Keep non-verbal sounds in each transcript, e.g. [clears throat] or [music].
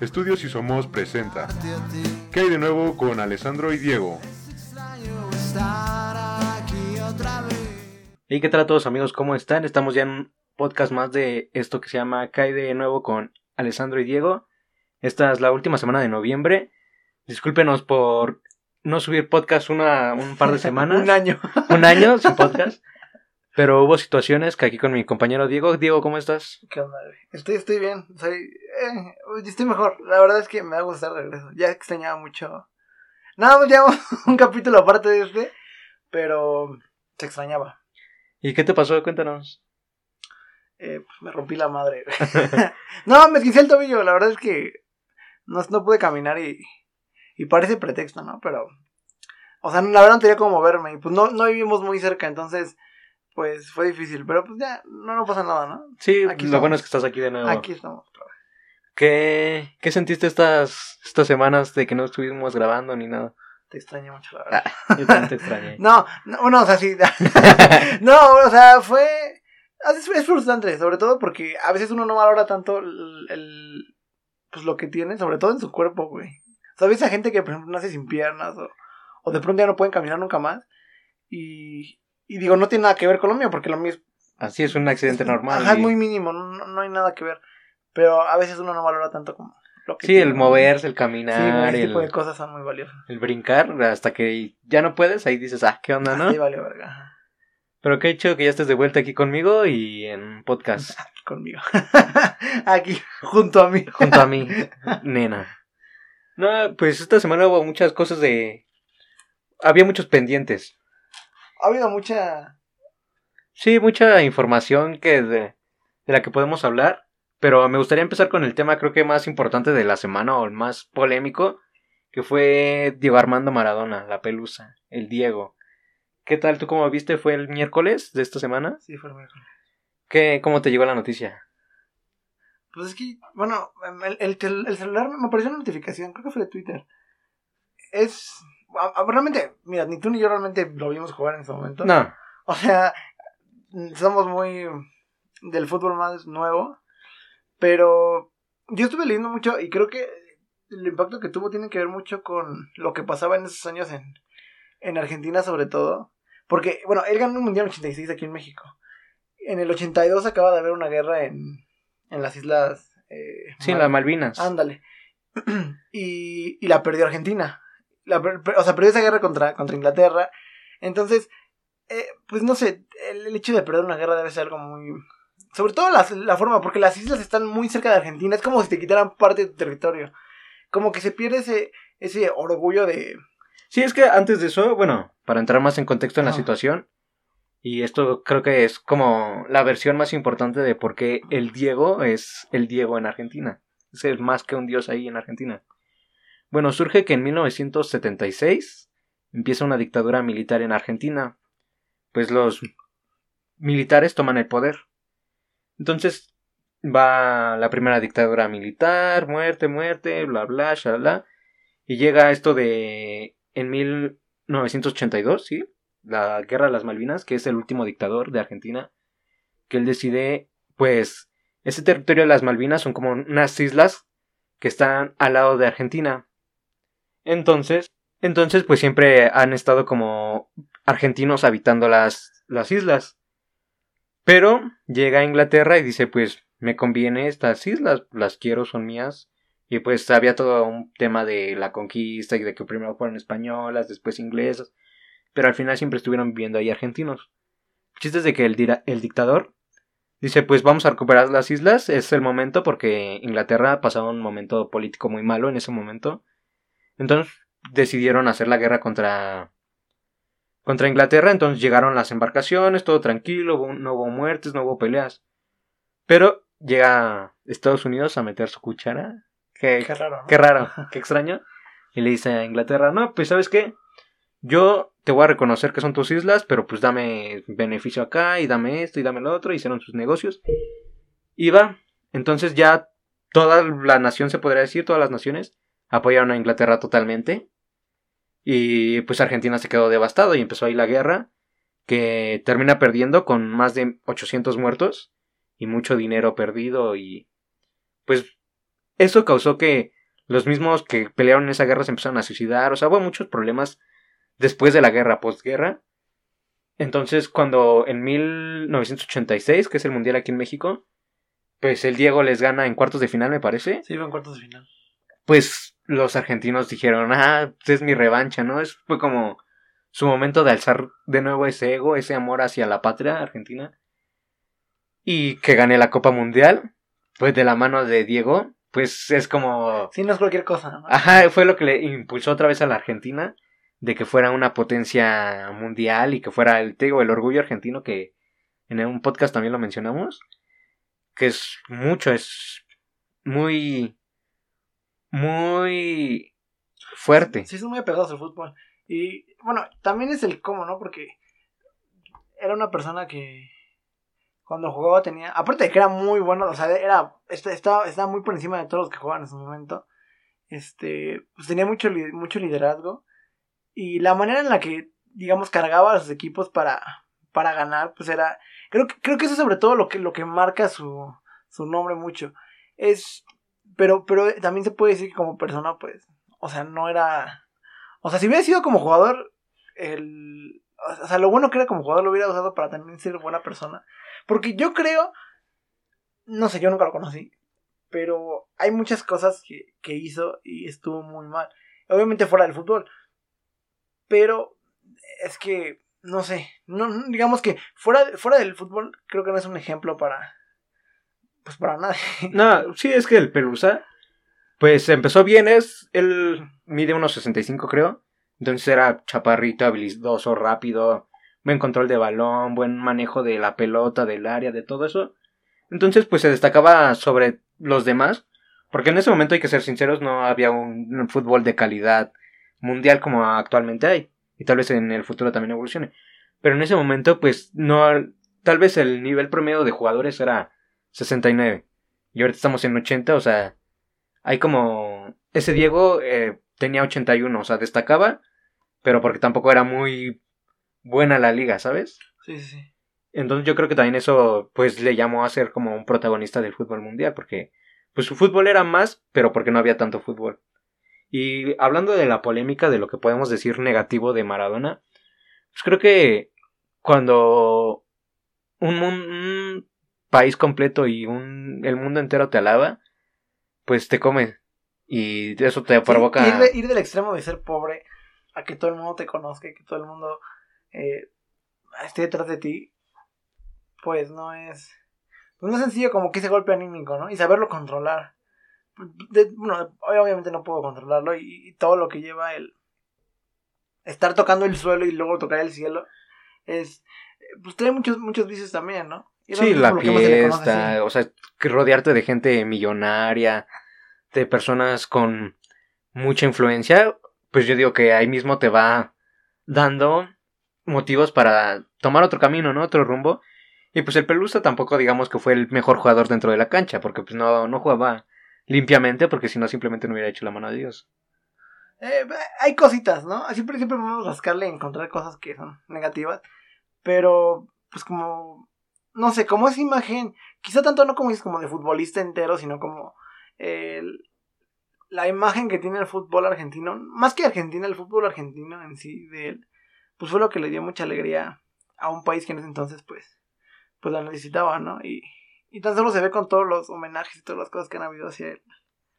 Estudios y Somos presenta ¿Qué hay de nuevo con Alessandro y Diego? ¿Y qué tal a todos amigos? ¿Cómo están? Estamos ya en un podcast más de esto que se llama ¿Qué hay de nuevo con Alessandro y Diego? Esta es la última semana de noviembre. Discúlpenos por no subir podcast una, un par de [laughs] semanas. Un año. un año sin podcast. [laughs] Pero hubo situaciones que aquí con mi compañero Diego. Diego, ¿cómo estás? ¿Qué onda, güey? Estoy, estoy bien. Soy, eh, estoy mejor. La verdad es que me va a gustar el regreso. Ya extrañaba mucho. Nada más llevamos un capítulo aparte de este. Pero se extrañaba. ¿Y qué te pasó? Cuéntanos. Eh, pues me rompí la madre. [laughs] no, me esguincé el tobillo. La verdad es que no, no pude caminar y, y parece pretexto, ¿no? Pero, o sea, la verdad no tenía cómo moverme. Y pues no, no vivimos muy cerca, entonces pues fue difícil, pero pues ya, no, no pasa nada, ¿no? Sí, lo bueno es que estás aquí de nuevo. Aquí estamos. ¿Qué, ¿Qué sentiste estas, estas semanas de que no estuvimos grabando ni nada? Te extrañé mucho, la verdad. Ah, yo también te extrañé. [laughs] no, no, no, o sea, sí. [laughs] no, o sea, fue... Es, es, frustrante, sobre todo porque a veces uno no valora tanto el, el, pues lo que tiene, sobre todo en su cuerpo, güey. ¿Sabes? A gente que, por ejemplo, nace sin piernas o, o de pronto ya no pueden caminar nunca más. Y, y digo, no tiene nada que ver con lo mío, porque lo mío es... Así es un accidente normal. Ajá, es muy mínimo, no, no, hay nada que ver. Pero a veces uno no valora tanto como lo que... Sí, el moverse, el caminar. Sí, ese el tipo de cosas son muy valiosas. El brincar, hasta que ya no puedes, ahí dices, ah, ¿qué onda, no? Sí, vale, verga. Pero qué hecho que ya estés de vuelta aquí conmigo y en podcast. [laughs] Aquí conmigo. [laughs] aquí, junto a mí. [laughs] junto a mí, nena. No, pues esta semana hubo muchas cosas de... Había muchos pendientes ha habido mucha... Sí, mucha información que de, de, la que podemos hablar, pero me gustaría empezar con el tema creo que más importante de la semana o el más polémico, que fue Diego Armando Maradona, la pelusa, el Diego. ¿Qué tal? ¿Tú cómo viste? ¿Fue el miércoles de esta semana? Sí, fue el miércoles. ¿Qué, ¿Cómo te llegó la noticia? Pues es que, bueno, el, el, el celular me apareció una notificación, creo que fue de Twitter. Es realmente, mira, ni tú ni yo realmente lo vimos jugar en ese momento. No. O sea, somos muy del fútbol más nuevo. Pero yo estuve leyendo mucho y creo que el impacto que tuvo tiene que ver mucho con lo que pasaba en esos años en, en Argentina sobre todo. Porque, bueno, él ganó un Mundial en 86 aquí en México. En el 82 acaba de haber una guerra en, en las islas... Eh, sí, en las Malvinas. Ándale. [clears throat] y, y la perdió Argentina o sea, perdió esa guerra contra, contra Inglaterra. Entonces, eh, pues no sé, el, hecho de perder una guerra debe ser algo muy... Sobre todo la, la, forma, porque las islas están muy cerca de Argentina, es como si te quitaran parte de tu territorio. Como que se pierde ese, ese orgullo de... Sí, es que antes de eso, bueno, para entrar más en contexto en la situación, y esto creo que es como la versión más importante de por qué el Diego es el Diego en Argentina. Es más que un dios ahí en Argentina. Bueno, surge que en 1976 empieza una dictadura militar en Argentina, pues los militares toman el poder. Entonces va la primera dictadura militar, muerte, muerte, bla, bla, bla y llega esto de en 1982, ¿sí? La Guerra de las Malvinas, que es el último dictador de Argentina, que él decide, pues, ese territorio de las Malvinas son como unas islas que están al lado de Argentina. Entonces, entonces pues siempre han estado como argentinos habitando las, las islas. Pero llega a Inglaterra y dice pues me conviene estas islas, las quiero, son mías. Y pues había todo un tema de la conquista y de que primero fueron españolas, después inglesas. Pero al final siempre estuvieron viviendo ahí argentinos. El chiste es de que el, el dictador dice pues vamos a recuperar las islas, es el momento porque Inglaterra pasaba un momento político muy malo en ese momento. Entonces decidieron hacer la guerra contra contra Inglaterra, entonces llegaron las embarcaciones, todo tranquilo, no hubo muertes, no hubo peleas. Pero llega Estados Unidos a meter su cuchara. Qué, qué raro. Qué raro, [laughs] qué extraño. Y le dice a Inglaterra, no, pues sabes qué, yo te voy a reconocer que son tus islas, pero pues dame beneficio acá y dame esto y dame lo otro. Hicieron sus negocios. Y va. Entonces ya toda la nación, se podría decir, todas las naciones, apoyaron a Inglaterra totalmente. Y pues Argentina se quedó devastado y empezó ahí la guerra, que termina perdiendo con más de 800 muertos y mucho dinero perdido y pues eso causó que los mismos que pelearon en esa guerra se empezaron a suicidar, o sea, hubo muchos problemas después de la guerra, postguerra. Entonces, cuando en 1986, que es el Mundial aquí en México, pues el Diego les gana en cuartos de final, me parece. Sí, en cuartos de final. Pues los argentinos dijeron, ah, es mi revancha, ¿no? Es, fue como su momento de alzar de nuevo ese ego, ese amor hacia la patria argentina. Y que gane la Copa Mundial, pues de la mano de Diego, pues es como... Sí, no es cualquier cosa, ¿no? Ajá, fue lo que le impulsó otra vez a la Argentina de que fuera una potencia mundial y que fuera el, te el orgullo argentino que en un podcast también lo mencionamos, que es mucho, es muy, muy fuerte. Sí, son muy apegados al fútbol. Y bueno, también es el cómo, ¿no? Porque era una persona que cuando jugaba tenía, aparte de que era muy bueno, o sea, era, estaba, estaba muy por encima de todos los que jugaban en su momento, este, pues tenía mucho, mucho liderazgo y la manera en la que, digamos, cargaba a sus equipos para, para ganar, pues era, creo, creo que eso es sobre todo lo que, lo que marca su, su nombre mucho, es, pero, pero también se puede decir que como persona, pues, o sea, no era, o sea, si hubiera sido como jugador, el, o sea, lo bueno que era como jugador lo hubiera usado para también ser buena persona. Porque yo creo, no sé, yo nunca lo conocí, pero hay muchas cosas que, que hizo y estuvo muy mal. Obviamente fuera del fútbol. Pero es que, no sé, no, digamos que fuera, fuera del fútbol creo que no es un ejemplo para... Pues para nadie. No, sí, es que el Pelusa, pues empezó bien, es, él mide unos 65 creo. Entonces era chaparrito, habilidoso, rápido, buen control de balón, buen manejo de la pelota, del área, de todo eso. Entonces, pues se destacaba sobre los demás, porque en ese momento hay que ser sinceros, no había un, fútbol de calidad mundial como actualmente hay, y tal vez en el futuro también evolucione. Pero en ese momento, pues no, tal vez el nivel promedio de jugadores era 69, y ahorita estamos en 80, o sea, hay como ese Diego eh, tenía 81, o sea, destacaba, pero porque tampoco era muy buena la liga, ¿sabes? Sí, sí, sí. Entonces yo creo que también eso pues le llamó a ser como un protagonista del fútbol mundial, porque pues su fútbol era más, pero porque no había tanto fútbol. Y hablando de la polémica de lo que podemos decir negativo de Maradona, pues creo que cuando un, un país completo y un, el mundo entero te alaba, pues te come. Y eso te provoca... ir, ir, del extremo de ser pobre a que todo el mundo te conozca, que todo el mundo eh, esté detrás de ti, pues no es. Pues no es sencillo como que ese golpe anímico, ¿no? Y saberlo controlar. bueno, obviamente no puedo controlarlo y, todo lo que lleva el estar tocando el suelo y luego tocar el cielo es pues tiene muchos muchos vicios también, ¿no? Sí, la fiesta, o sea, rodearte de gente millonaria, de personas con mucha influencia, pues yo digo que ahí mismo te va dando motivos para tomar otro camino, ¿no? Otro rumbo. Y pues el Pelusa tampoco digamos que fue el mejor jugador dentro de la cancha, porque pues no, no jugaba limpiamente, porque si no simplemente no hubiera hecho la mano de Dios. Eh, hay cositas, ¿no? Siempre, siempre podemos rascarle y encontrar cosas que son negativas, pero pues como, no sé, como esa imagen, quizá tanto no como dices como de futbolista entero, sino como la imagen que tiene el fútbol argentino, más que Argentina, el fútbol argentino en sí de él, pues fue lo que le dio mucha alegría a un país que en ese entonces pues pues la necesitaba, ¿no? Y, y tan solo se ve con todos los homenajes y todas las cosas que han habido hacia él.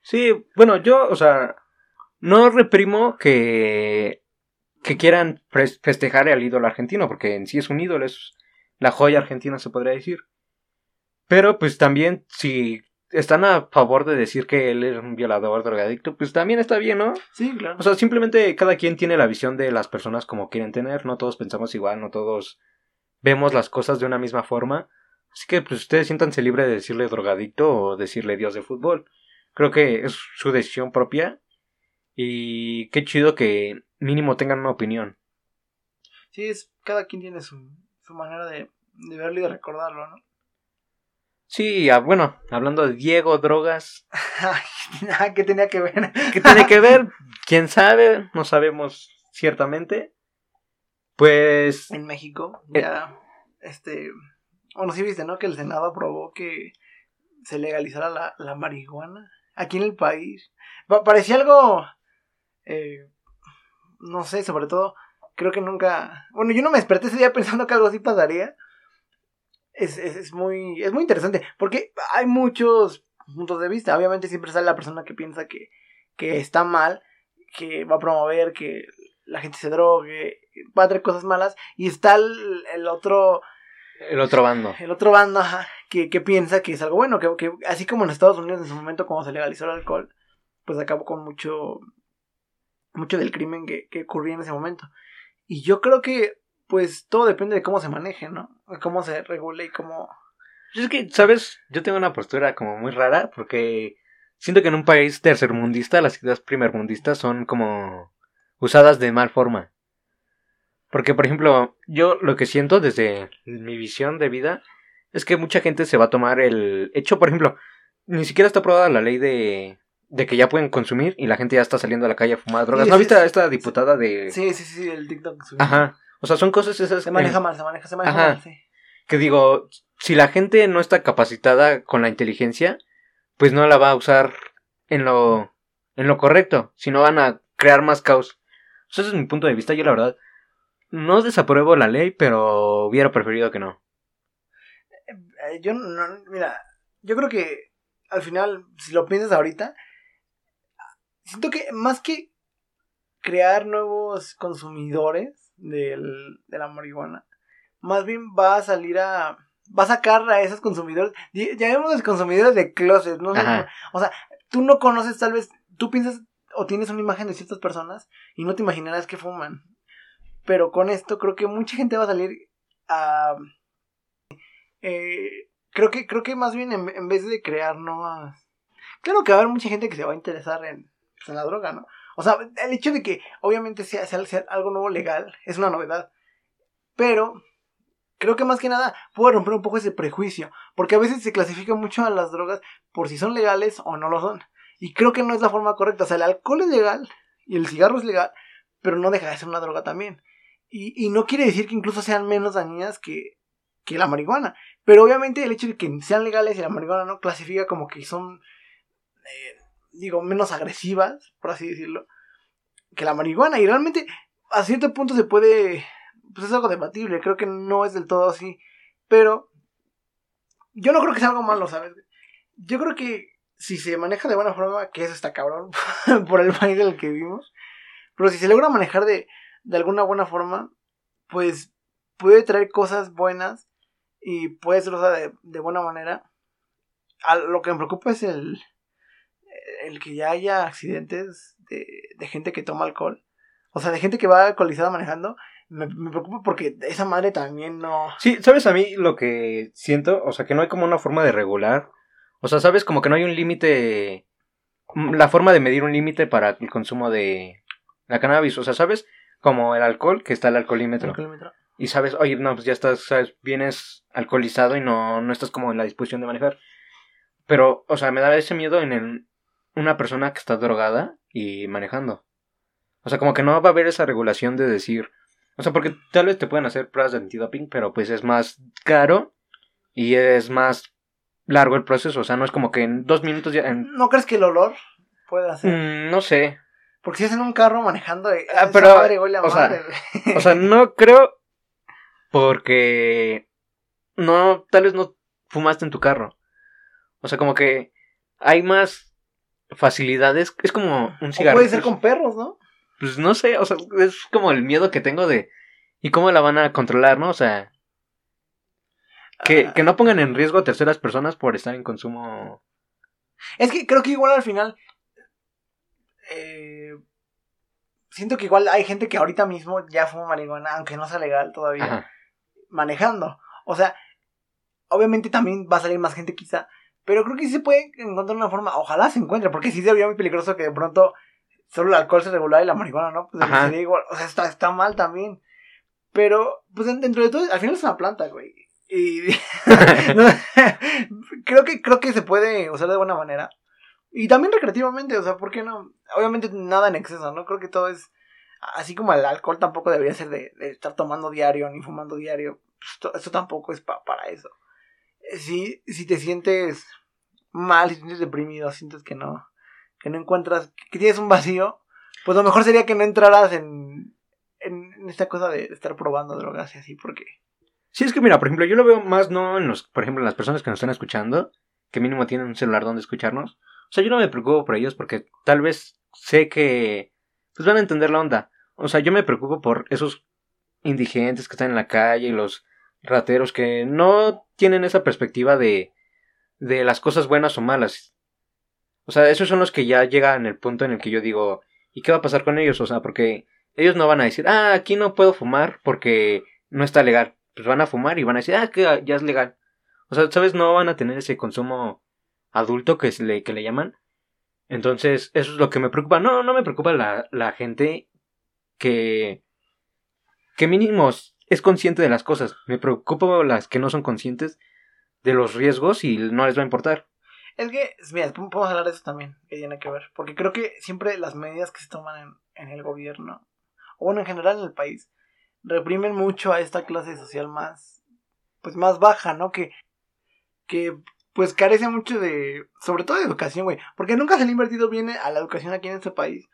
Sí, bueno, yo, o sea, no reprimo que que quieran festejar al ídolo argentino, porque en sí es un ídolo, es la joya argentina se podría decir. Pero pues también si están a favor de decir que él es un violador, drogadicto, pues también está bien, ¿no? Sí, claro. O sea, simplemente cada quien tiene la visión de las personas como quieren tener, no todos pensamos igual, no todos vemos las cosas de una misma forma. Así que pues ustedes siéntanse libres de decirle drogadicto o decirle dios de fútbol. Creo que es su decisión propia y qué chido que mínimo tengan una opinión. Sí, es cada quien tiene su, su manera de, de verlo y de recordarlo, ¿no? Sí, ah, bueno, hablando de Diego, drogas. [laughs] ¿Qué tenía que ver? ¿Qué tiene que ver? [laughs] ¿Quién sabe? No sabemos ciertamente. Pues... En México, eh, ya, este... Bueno, sí viste, ¿no? Que el Senado aprobó que se legalizara la, la marihuana aquí en el país. parecía algo, eh, no sé, sobre todo, creo que nunca, bueno, yo no me desperté ese día [laughs] pensando que algo así pasaría. Es, es, es muy, es muy interesante, porque hay muchos puntos de vista. Obviamente siempre sale la persona que piensa que, que está mal, que va a promover que la gente se drogue, va a traer cosas malas, y está el, otro... El otro bando. El otro bando, ajá, que, que piensa que es algo bueno, que, que así como en Estados Unidos en su momento cuando se legalizó el alcohol, pues acabó con mucho, mucho del crimen que, que ocurría en ese momento. Y yo creo que, pues, todo depende de cómo se maneje, ¿no? De cómo se regule y cómo... Es que, ¿sabes? Yo tengo una postura como muy rara porque siento que en un país tercermundista las ideas primermundistas son como usadas de mal forma. Porque, por ejemplo, yo lo que siento desde mi visión de vida es que mucha gente se va a tomar el hecho, por ejemplo, ni siquiera está aprobada la ley de, de que ya pueden consumir y la gente ya está saliendo a la calle a fumar drogas. ¿No viste a esta diputada de...? Sí, sí, sí, el TikTok. Ajá. O sea, son cosas esas... Se maneja mal, se maneja, se maneja mal, sí. Que digo, si la gente no está capacitada con la inteligencia, pues no la va a usar en lo, en lo correcto, sino van a crear más caos. Eso es mi punto de vista, yo la verdad no desapruebo la ley, pero hubiera preferido que no. Eh, yo no, mira, yo creo que al final, si lo piensas ahorita, siento que más que crear nuevos consumidores del, de la marihuana, más bien va a salir a va a sacar a esos consumidores, los consumidores de closet, ¿no? O sea, tú no conoces tal vez, tú piensas o tienes una imagen de ciertas personas y no te imaginarás que fuman. Pero con esto creo que mucha gente va a salir a... Eh, creo que creo que más bien en, vez de crear nuevas... Claro que va a haber mucha gente que se va a interesar en, en la droga, ¿no? O sea, el hecho de que obviamente sea, algo nuevo legal es una novedad. Pero creo que más que nada puede romper un poco ese prejuicio, porque a veces se clasifica mucho a las drogas por si son legales o no lo son. Y creo que no es la forma correcta. O sea, el alcohol es legal y el cigarro es legal, pero no deja de ser una droga también. Y, y no quiere decir que incluso sean menos dañinas que, que la marihuana. Pero obviamente el hecho de que sean legales y la marihuana no clasifica como que son, eh, digo, menos agresivas, por así decirlo, que la marihuana. Y realmente a cierto punto se puede pues es algo debatible, creo que no es del todo así, pero yo no creo que sea algo malo, ¿sabes? Yo creo que si se maneja de buena forma, que eso está cabrón [laughs] por el país en el que vivimos, pero si se logra manejar de, de alguna buena forma, pues puede traer cosas buenas y puede ser de, de buena manera. A lo que me preocupa es el, el que ya haya accidentes de, de gente que toma alcohol. O sea, de gente que va alcoholizada manejando me, preocupa porque esa madre también no. Sí, ¿sabes a mí lo que siento? O sea, que no hay como una forma de regular. O sea, ¿sabes? Como que no hay un límite. Mm, la forma de medir un límite para el consumo de la cannabis. O sea, ¿sabes? Como el alcohol, que está el alcoholímetro. Y sabes, oye, no, pues ya estás, ¿sabes? Vienes alcoholizado y no, no estás como en la disposición de manejar. Pero, o sea, me da ese miedo en el, una persona que está drogada y manejando. O sea, como que no va a haber esa regulación de decir, o sea, porque tal vez te pueden hacer pruebas de antidoping, pero pues es más caro y es más largo el proceso. O sea, no es como que en dos minutos ya. ¿No crees que el olor puede hacer? Mm, no sé. Porque si es en un carro manejando. Eh, ah, pero. o, sea, o sea, [laughs] no creo. Porque. No, tal vez no fumaste en tu carro. O sea, como que hay más facilidades. Es como un cigarro. puede ser con perros, ¿no? pues no sé, o sea, es como el miedo que tengo de... ¿Y cómo la van a controlar, no? O sea... Que, que no pongan en riesgo a terceras personas por estar en consumo... Es que creo que igual al final... Eh, siento que igual hay gente que ahorita mismo ya fuma marihuana, aunque no sea legal todavía, manejando. O sea, obviamente también va a salir más gente quizá, pero creo que sí se puede encontrar una forma, ojalá se encuentre, porque sí sería muy peligroso que de pronto solo el alcohol se regular y la marihuana no, pues sería igual, o sea, está, está mal también. Pero, pues dentro de todo, al final es una planta, güey. Y [laughs] creo que creo que se puede usar de buena manera. Y también recreativamente, o sea, ¿por qué no? Obviamente nada en exceso, ¿no? Creo que todo es así como el alcohol tampoco debería ser de, estar tomando diario ni fumando diario. Pues, esto, tampoco es para eso. Si, si te sientes mal, si te sientes deprimido, sientes que no, que no encuentras, que tienes un vacío, pues lo mejor sería que no entraras en, en esta cosa de estar probando drogas y así, porque... Sí, es que mira, por ejemplo, yo lo veo más no en los, por ejemplo, en las personas que nos están escuchando, que mínimo tienen un celular donde escucharnos. O sea, yo no me preocupo por ellos porque tal vez sé que pues van a entender la onda. O sea, yo me preocupo por esos indigentes que están en la calle y los rateros que no tienen esa perspectiva de de las cosas buenas o malas. O sea, esos son los que ya llegan el punto en el que yo digo, ¿y qué va a pasar con ellos? O sea, porque ellos no van a decir, ah, aquí no puedo fumar porque no está legal. Pues van a fumar y van a decir, ah, que ya es legal. O sea, ¿sabes? No van a tener ese consumo adulto que, le, que le llaman. Entonces, eso es lo que me preocupa. No, no me preocupa la, la gente que, que mínimo es consciente de las cosas. Me preocupa las que no son conscientes de los riesgos y no les va a importar. Es que, mira, podemos hablar de eso también, que tiene que ver. Porque creo que siempre las medidas que se toman en, en el gobierno, o bueno, en general en el país, reprimen mucho a esta clase social más, pues más baja, ¿no? Que, que pues carece mucho de, sobre todo de educación, güey. Porque nunca se le ha invertido bien a la educación aquí en este país.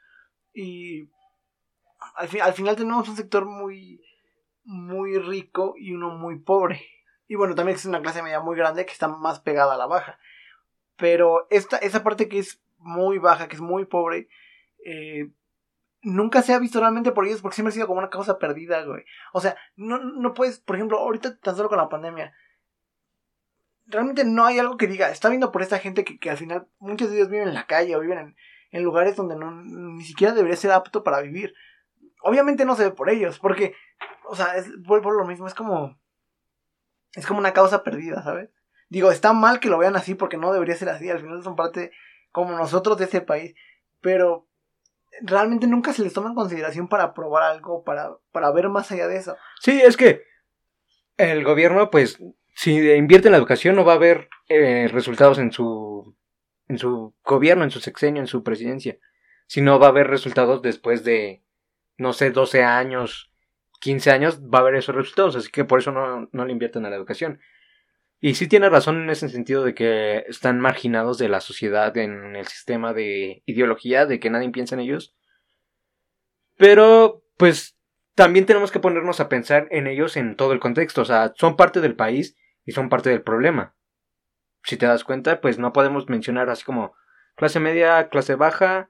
Y al, al final tenemos un sector muy, muy rico y uno muy pobre. Y bueno, también es una clase media muy grande que está más pegada a la baja. Pero esta, esa parte que es muy baja, que es muy pobre, eh, nunca se ha visto realmente por ellos porque siempre ha sido como una causa perdida, güey. O sea, no, no puedes, por ejemplo, ahorita tan solo con la pandemia, realmente no hay algo que diga, está viendo por esta gente que, que al final muchos de ellos viven en la calle o viven en, en lugares donde no, ni siquiera debería ser apto para vivir. Obviamente no se ve por ellos, porque, o sea, es, vuelvo a lo mismo, es como, es como una causa perdida, ¿sabes? Digo, está mal que lo vean así porque no debería ser así, al final son parte como nosotros de ese país, pero realmente nunca se les toma en consideración para probar algo, para, para ver más allá de eso. Sí, es que el gobierno, pues, si invierte en la educación no va a haber eh, resultados en su, en su gobierno, en su sexenio, en su presidencia, sino va a haber resultados después de, no sé, 12 años, 15 años, va a haber esos resultados, así que por eso no, no le invierten a la educación. Y sí tiene razón en ese sentido de que están marginados de la sociedad en el sistema de ideología, de que nadie piensa en ellos. Pero, pues, también tenemos que ponernos a pensar en ellos en todo el contexto. O sea, son parte del país y son parte del problema. Si te das cuenta, pues no podemos mencionar así como clase media, clase baja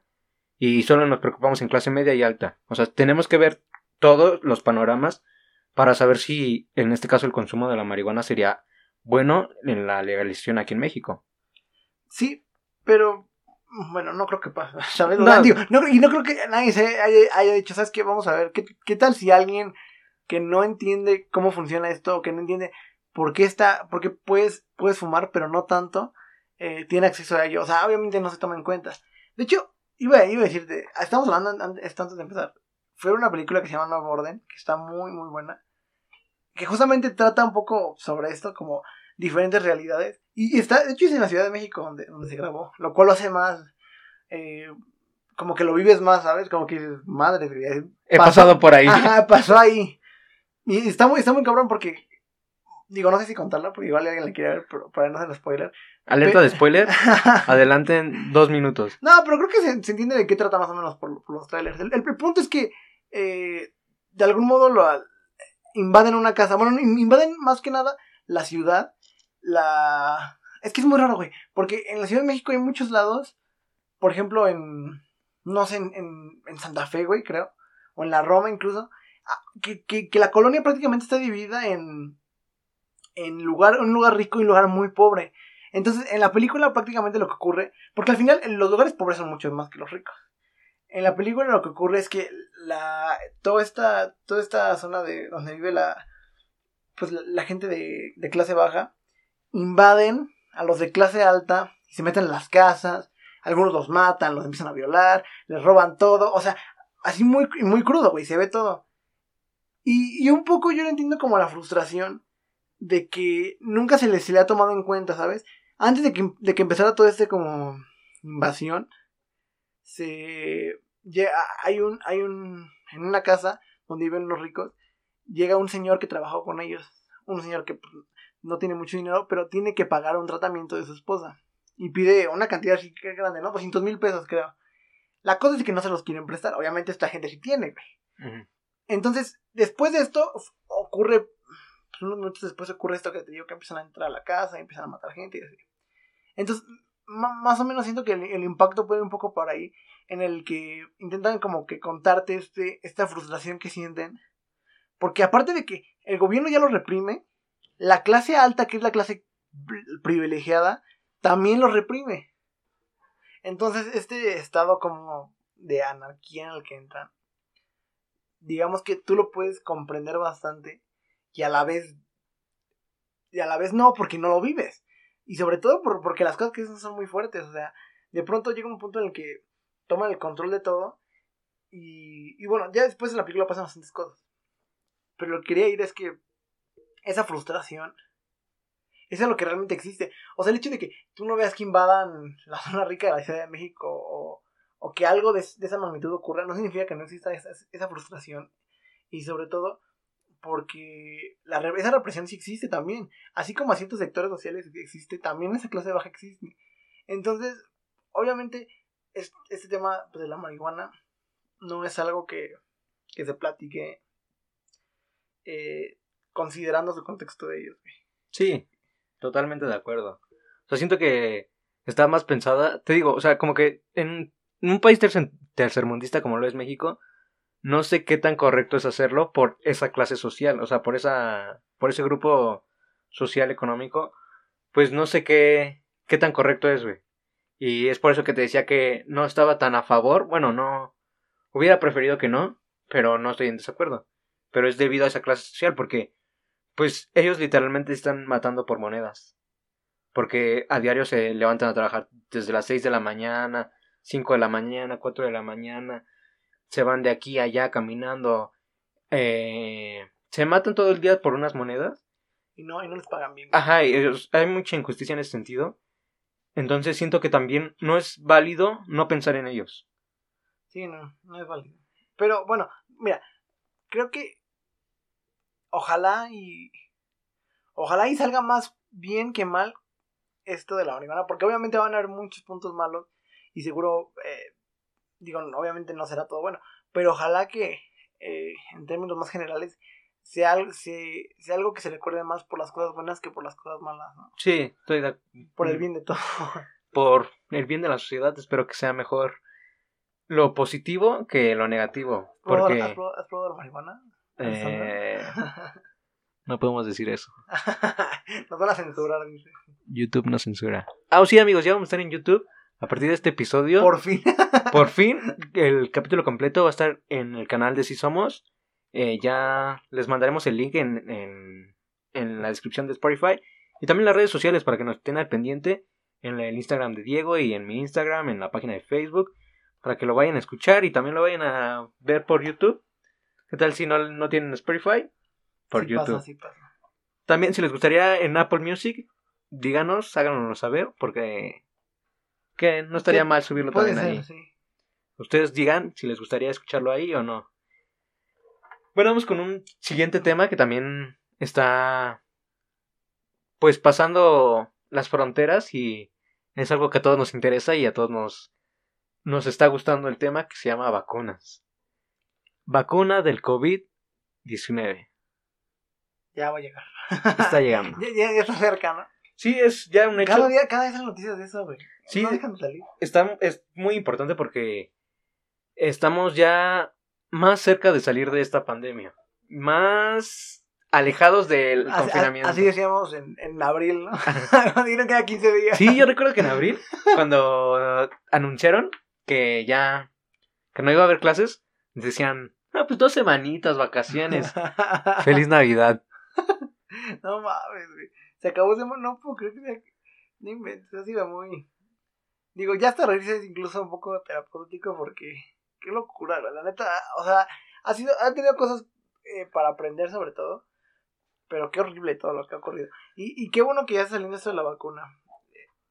y solo nos preocupamos en clase media y alta. O sea, tenemos que ver todos los panoramas para saber si en este caso el consumo de la marihuana sería bueno en la legalización aquí en México. Sí, pero bueno, no creo que pase, [laughs] ¿sabes? No. y no creo que nadie se haya, dicho, ¿sabes qué? Vamos a ver, ¿qué, ¿qué, tal si alguien que no entiende cómo funciona esto, que no entiende por qué está, por qué puedes, puedes fumar, pero no tanto, eh, tiene acceso a ello? O sea, obviamente no se toma en cuenta. De hecho, iba, iba a decirte, estamos hablando antes, antes de empezar, fue una película que se llama Nuevo Orden, que está muy, muy buena que justamente trata un poco sobre esto, como diferentes realidades. Y está, de hecho, es en la Ciudad de México donde, donde se grabó, lo cual lo hace más, eh, como que lo vives más, ¿sabes? Como que dices, madre, he pasado por ahí. Ajá, pasó ahí. Y está muy, está muy cabrón porque, digo, no sé si contarla, porque igual alguien la quiere ver, pero para no hacer spoiler. Alerta de spoiler, [laughs] adelante en dos minutos. No, pero creo que se, entiende de qué trata más o menos por, los trailers. El, el, punto es que, eh, de algún modo, lo, invaden una casa. Bueno, invaden más que nada la ciudad. La. Es que es muy raro, güey. Porque en la Ciudad de México hay muchos lados. Por ejemplo, en. No sé, en, en, Santa Fe, güey, creo. O en la Roma incluso. Ah, que, que, que la colonia prácticamente está dividida en. En lugar, un lugar rico y un lugar muy pobre. Entonces, en la película prácticamente lo que ocurre. Porque al final los lugares pobres son mucho más que los ricos en la película lo que ocurre es que la toda esta toda esta zona de donde vive la pues la, gente de, clase baja invaden a los de clase alta y se meten en las casas algunos los matan los empiezan a violar les roban todo o sea así muy muy crudo güey se ve todo y, y un poco yo lo entiendo como la frustración de que nunca se le, se le ha tomado en cuenta sabes antes de que, de que empezara todo este como invasión se llega, hay un, hay un, en una casa donde viven los ricos, llega un señor que trabajó con ellos, un señor que pues, no tiene mucho dinero, pero tiene que pagar un tratamiento de su esposa. y pide una cantidad así que grande, ¿no? 200 mil pesos, creo. La cosa es que no se los quieren prestar. Obviamente esta gente sí tiene, güey. Entonces, después de esto, ocurre, unos minutos después ocurre esto que te digo, que empiezan a entrar a la casa, y empiezan a matar gente y así. Entonces, más o menos siento que el, impacto puede ir un poco por ahí, en el que intentan como que contarte este, esta frustración que sienten. Porque aparte de que el gobierno ya lo reprime, la clase alta, que es la clase pri- privilegiada, también lo reprime. Entonces, este estado como de anarquía en el que entran, digamos que tú lo puedes comprender bastante y a la vez y a la vez no porque no lo vives. Y sobre todo por- porque las cosas que dicen son muy fuertes o sea de pronto llega un punto en el que toman el control de todo y, y bueno ya después de la película pasan bastantes cosas. Pero lo que quería ir es que esa frustración eso es lo que realmente existe. O sea el hecho de que tú no veas que invadan la zona rica de la Ciudad de México o, o que algo de, de esa magnitud ocurra no significa que no exista esa, esa frustración. Y sobre todo porque la, esa represión sí existe también. Así como a ciertos sectores sociales existe, también esa clase baja existe. Entonces, obviamente, es- este tema pues, de la marihuana no es algo que, que se platique eh, considerando su contexto de ellos. Sí, totalmente de acuerdo. O sea, siento que está más pensada, te digo, o sea, como que en, un país tercer- tercermundista como lo es México, no sé qué tan correcto es hacerlo por esa clase social, o sea, por esa por ese grupo social económico, pues no sé qué qué tan correcto es, güey. Y es por eso que te decía que no estaba tan a favor, bueno, no hubiera preferido que no, pero no estoy en desacuerdo. Pero es debido a esa clase social porque pues ellos literalmente están matando por monedas. Porque a diario se levantan a trabajar desde las 6 de la mañana, 5 de la mañana, 4 de la mañana. Se van de aquí a allá caminando. eh, se matan todo el día por unas monedas. Y no, y no les pagan bien. Ajá, y hay mucha injusticia en ese sentido. Entonces siento que también no es válido no pensar en ellos. Sí, no, no es válido. Pero bueno, mira, creo que ojalá y ojalá y salga más bien que mal esto de la marihuana, porque obviamente van a haber muchos puntos malos y seguro, eh, digo, obviamente no será todo bueno, pero ojalá que eh, en términos más generales sea, al- se- sea algo que se recuerde más por las cosas buenas que por las cosas malas, ¿no? Sí, estoy de Por el bien de todo. [laughs] por el bien de la sociedad, espero que sea mejor lo positivo que lo negativo. ¿Has probado- Porque ¿Has probado, has probado la marihuana? eh, [laughs] no podemos decir eso. [laughs] Nos van a censurar, dice. YouTube no censura. Ah, sí, amigos, ya vamos a estar en YouTube. A partir de este episodio, Por fin. [laughs] por fin, el capítulo completo va a estar en el canal de Si Somos. Eh, ya les mandaremos el link en, en, en la descripción de Spotify. Y también las redes sociales para que nos estén al pendiente. En el Instagram de Diego y en mi Instagram, en la página de Facebook. Para que lo vayan a escuchar y también lo vayan a ver por YouTube. ¿Qué tal si no, no tienen Spotify? Por Sí YouTube. pasa, sí pasa. También si les gustaría en Apple Music, díganos, háganoslo saber, porque que no estaría Sí, mal subirlo también ser, ahí. sí. Ustedes digan si les gustaría escucharlo ahí o no. Bueno, vamos con un siguiente tema que también está pues pasando las fronteras y es algo que a todos nos interesa y a todos nos nos está gustando el tema que se llama vacunas. Vacuna del COVID-19. Ya va a llegar. Está llegando. [laughs] ya, ya, ya está cerca, ¿no? Sí, es ya un hecho. Cada día, cada vez hay noticias de eso, güey. Sí. No dejan de salir. está, es muy importante porque estamos ya más cerca de salir de esta pandemia. Más alejados del Así, confinamiento. así decíamos en, en abril, ¿no? Dijeron que era 15 días. Sí, yo recuerdo que en abril, cuando anunciaron que ya que no iba a haber clases, decían, ah, pues dos semanitas, vacaciones. [laughs] Feliz Navidad. [laughs] no mames, güey. Se acabó ese... No puedo creer que... No inventes, ha sido muy... Digo, ya hasta reírse incluso un poco terapéutico porque... Qué locura. La neta, o sea, ha sido... Ha tenido cosas eh, para aprender sobre todo. Pero qué horrible todo lo que ha ocurrido. Y, y qué bueno que ya está saliendo esto de la vacuna.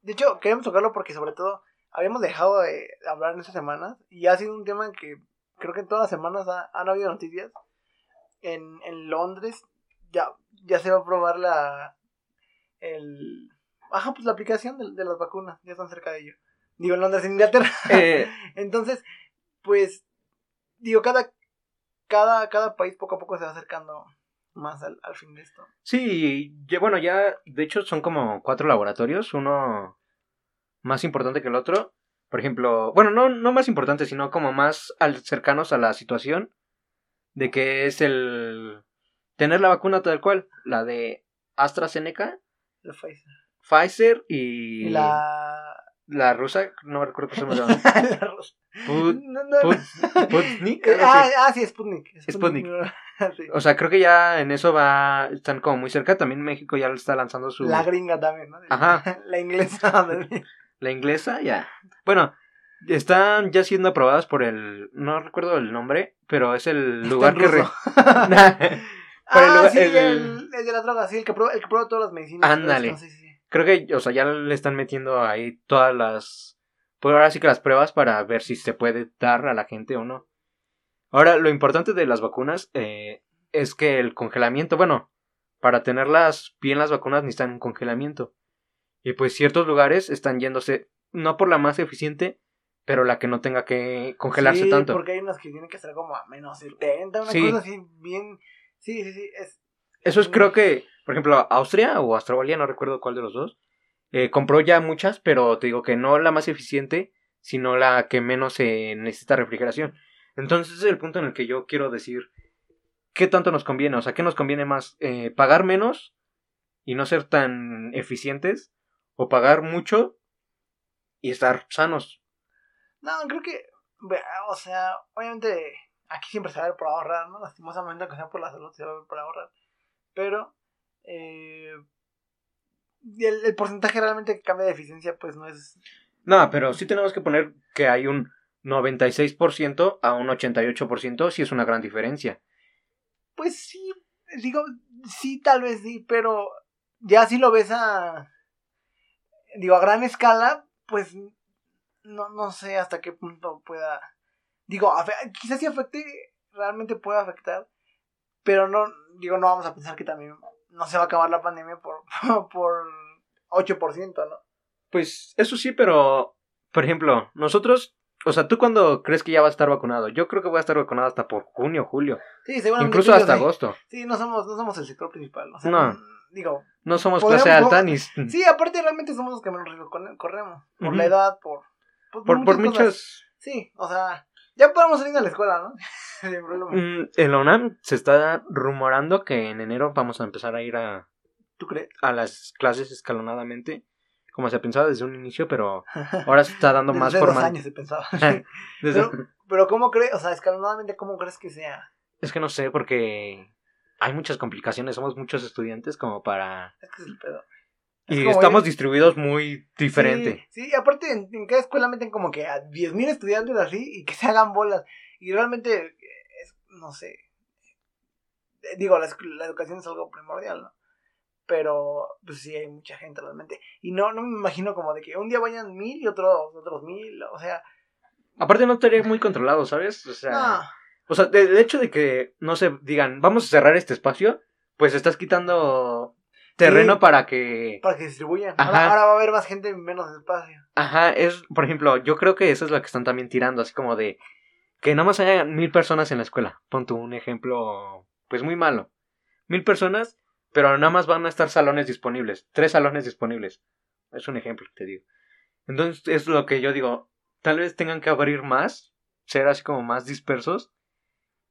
De hecho, queremos tocarlo porque sobre todo habíamos dejado de hablar en estas semanas y ha sido un tema que creo que en todas las semanas ha- han habido noticias. En, en Londres ya, ya se va a probar la el Ajá, pues la aplicación de, de las vacunas, ya están cerca de ello. Digo, en Londres, en Inglaterra. Eh, [laughs] Entonces, pues, digo, cada, cada, cada país poco a poco se va acercando más al, al fin de esto. sí, ya- bueno, ya, de hecho, son como cuatro laboratorios, uno más importante que el otro. Por ejemplo, bueno, no, no más importante, sino como más al- cercanos a la situación de que es el tener la vacuna tal cual, la de AstraZeneca, La Pfizer. Pfizer y la... la rusa, no recuerdo cómo se llama. [laughs] la rusa. Put- No, no, Put- Sputnik, algo ah, ah, sí, Sputnik. Sputnik. [laughs] Sí. O sea, creo que ya en eso va, están como muy cerca. También México ya está lanzando su... La gringa también, ¿no? Ajá. [laughs] La inglesa. La inglesa, ya. Bueno, están ya siendo aprobadas por el... No recuerdo el nombre, pero es el lugar que... re- el ah, sí, el- el, el de la droga, sí, el que prueba, el que prueba todas las medicinas. Ándale. No, sí, sí. Creo que, o sea, ya le están metiendo ahí todas las... Pues ahora sí que las pruebas para ver si se puede dar a la gente o no. Ahora, lo importante de las vacunas eh, es que el congelamiento, bueno, para tenerlas bien las vacunas necesitan un congelamiento. Y pues ciertos lugares están yéndose, no por la más eficiente, pero la que no tenga que congelarse Sí, tanto. porque hay unas que tienen que estar como a menos 70, una Sí. cosa así bien... Sí, sí, sí, es... Eso es creo que, por ejemplo, Austria o Australia, no recuerdo cuál de los dos, eh, compró ya muchas, pero te digo que no la más eficiente, sino la que menos se necesita refrigeración. Entonces es el punto en el que yo quiero decir qué tanto nos conviene, o sea, qué nos conviene más, eh, pagar menos y no ser tan eficientes, o pagar mucho y estar sanos. No, creo que... O sea, obviamente aquí siempre se va a ver por ahorrar, ¿no? Lastimosamente, aunque sea por la salud, se va a ver por ahorrar. Pero... Eh, el, el porcentaje realmente que cambia de eficiencia, pues no es... No, pero sí tenemos que poner que hay un 96% a un 88%, sí es una gran diferencia. Pues sí, digo, sí, tal vez sí, pero ya si lo ves a, digo, a gran escala, pues no, no sé hasta qué punto pueda, digo, quizás sí afecte, realmente pueda afectar, pero no, digo, no vamos a pensar que también no se va a acabar la pandemia por, [laughs] por 8%, ¿no? Pues eso sí, pero, por ejemplo, nosotros, o sea, ¿tú cuándo crees que ya vas a estar vacunado? Yo creo que voy a estar vacunado hasta por junio, julio, Sí, seguramente. incluso hasta sí. agosto. Sí, no somos, no somos el sector principal, o sea, No. digo, No somos clase alta ni... [laughs] Sí, aparte realmente somos los que menos riesgo corremos. Por la edad, por... pues, Por, por muchas... Sí, o sea, ya podemos salir a la escuela, ¿no? [laughs] Sin problema. Mm, En la UNAM se está rumorando que en enero vamos a empezar a ir a, ¿Tú crees? a las clases escalonadamente, como se pensaba desde un inicio, pero [laughs] ahora se está dando más Desde dos formal. años se pensaba. [laughs] Desde- pero, pero ¿cómo crees? O sea, escalonadamente, ¿cómo crees que sea? Es que no sé, porque hay muchas complicaciones, somos muchos estudiantes como para... Es que es el pedo. Y estamos ir- distribuidos muy diferente. Sí, sí, aparte en, en cada escuela meten como que a 10.000 estudiantes así y que se hagan bolas. Y realmente, eh, es, no sé. Eh, Digo, la, educación es algo primordial, ¿no? Pero, pues sí, hay mucha gente realmente. Y no, no me imagino como de que un día vayan mil y otros, otros mil. O sea, Aparte no estaría muy controlado, ¿sabes? O sea, no. o sea de- el hecho de que, no se digan, vamos a cerrar este espacio, pues estás quitando terreno Sí. para que... Para que distribuyan. Ahora, ahora va a haber más gente en menos espacio. Ajá, es, por ejemplo, yo creo que eso es lo que están también tirando, así como de que nada más haya mil personas en la escuela. Pon tú un ejemplo, pues muy malo. Mil personas, pero nada más van a estar salones disponibles, tres salones disponibles. Es un ejemplo, te digo. Entonces, es lo que yo digo, tal vez tengan que abrir más, ser así como más dispersos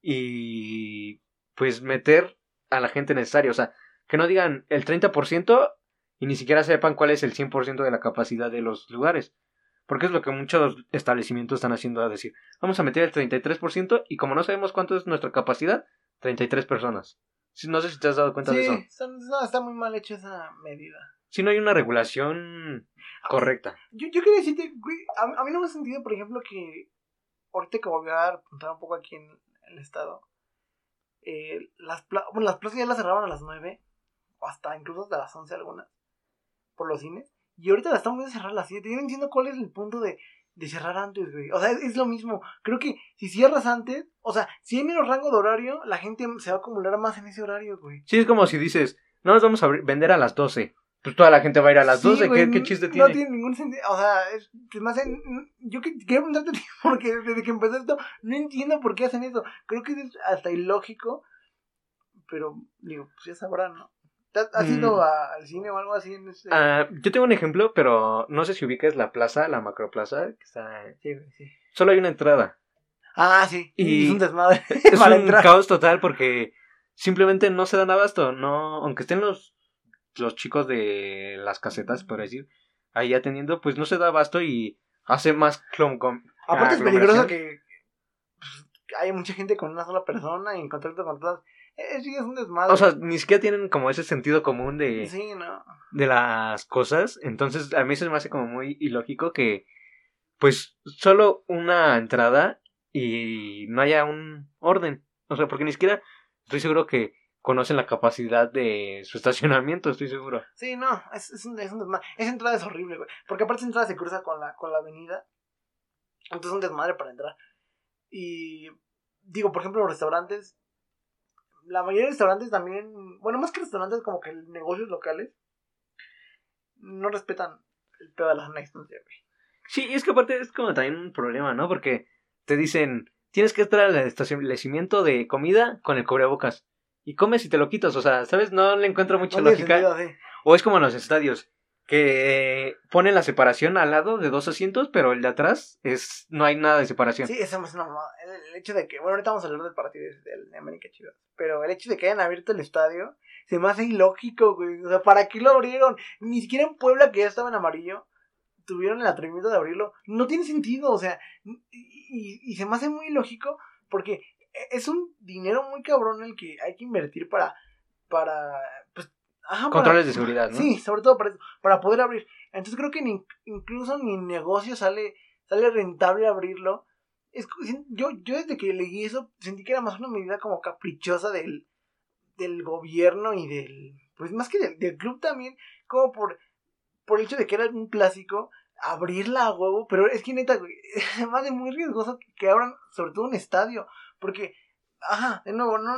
y pues meter a la gente necesaria, o sea, que no digan el 30% y ni siquiera sepan cuál es el 100% de la capacidad de los lugares. Porque es lo que muchos establecimientos están haciendo a decir, vamos a meter el 33% y como no sabemos cuánto es nuestra capacidad, 33 personas. No sé si te has dado cuenta de eso. está, no, está muy mal hecha esa medida. Si no hay una regulación correcta. Yo, yo quería decirte, güey, a, a mí no me ha sentido, por ejemplo, que ahorita que volvió a apuntar un poco aquí en el estado, eh, las, pla- bueno, las plazas ya las cerraron a las 9, o hasta incluso hasta las 11 algunas, por los cines, y ahorita las están volviendo a cerrar a las 7. Yo no entiendo cuál es el punto de, de cerrar antes, güey. O sea, es, es lo mismo. Creo que si cierras antes, o sea, si hay menos rango de horario, la gente se va a acumular más en ese horario, güey. Sí, es como si dices, no nos vamos a vender a las 12, pues toda la gente va a ir a las Sí, 12. güey, ¿Qué, qué chiste no tiene? tiene ningún sentido. O sea, es, hace- yo que, quiero preguntarte, [laughs] porque desde que empezó esto, no entiendo por qué hacen eso. Creo que es hasta ilógico, pero digo, pues ya sabrán, ¿no? ¿Has Mm. ido a- al cine o algo así en ese? Ah, yo tengo un ejemplo, pero no sé si ubicas la plaza, la macroplaza, que está... Sí, sí. Solo hay una entrada. Ah, sí. Y- es un desmadre. [laughs] Es [laughs] para un entrar. caos total porque simplemente no se dan abasto, no, aunque estén los, los chicos de las casetas, por decir, ahí atendiendo, pues no se da abasto y hace más clon com- Aparte es aglomeración. peligroso que pues, hay mucha gente con una sola persona y en contacto con todas. Eh, sí, es un desmadre. O sea, ni siquiera tienen como ese sentido común de, sí, no. de las cosas, entonces a mí se me hace como muy ilógico que pues solo una entrada y no haya un orden, o sea, porque ni siquiera estoy seguro que conocen la capacidad de su estacionamiento, estoy seguro. Sí, no, es, es, un, es un desmadre. Esa entrada es horrible, güey. Porque aparte esa entrada se cruza con la, con la avenida. Entonces es un desmadre para entrar. Y digo, por ejemplo, los restaurantes. La mayoría de restaurantes también. Bueno, más que restaurantes, como que negocios locales. No respetan el pedo de la sana distancia, güey. Sí, y es que aparte es como también un problema, ¿no? Porque te dicen, tienes que entrar al establecimiento de comida con el cubrebocas. Y comes y te lo quitas, o sea, ¿sabes? No le encuentro mucha No lógica. sentido, sí. O es como en los estadios, que ponen la separación al lado de dos asientos, pero el de atrás es no hay nada de separación. Sí, eso es mamada. El, el hecho de que, bueno, ahorita vamos a hablar del partido del de América Chivas, pero el hecho de que hayan abierto el estadio se me hace ilógico, güey. O sea, ¿para qué lo abrieron? Ni siquiera en Puebla, que ya estaba en amarillo, tuvieron el atrevimiento de abrirlo. No tiene sentido, o sea, y, y- se me hace muy ilógico porque es un dinero muy cabrón el que hay que invertir para, para, pues, ajá, para- Controles de seguridad, ¿no? Sí, sobre todo para para poder abrir. Entonces creo que ni, incluso ni negocio sale, sale rentable abrirlo. Es, yo, yo desde que leí eso sentí que era más una medida como caprichosa del, del gobierno y del, pues más que del, del club también, como por, por el hecho de que era un clásico, abrirla a huevo, pero es que neta, güey, es más de muy riesgoso que, que abran sobre todo un estadio, porque, ajá, de nuevo, no,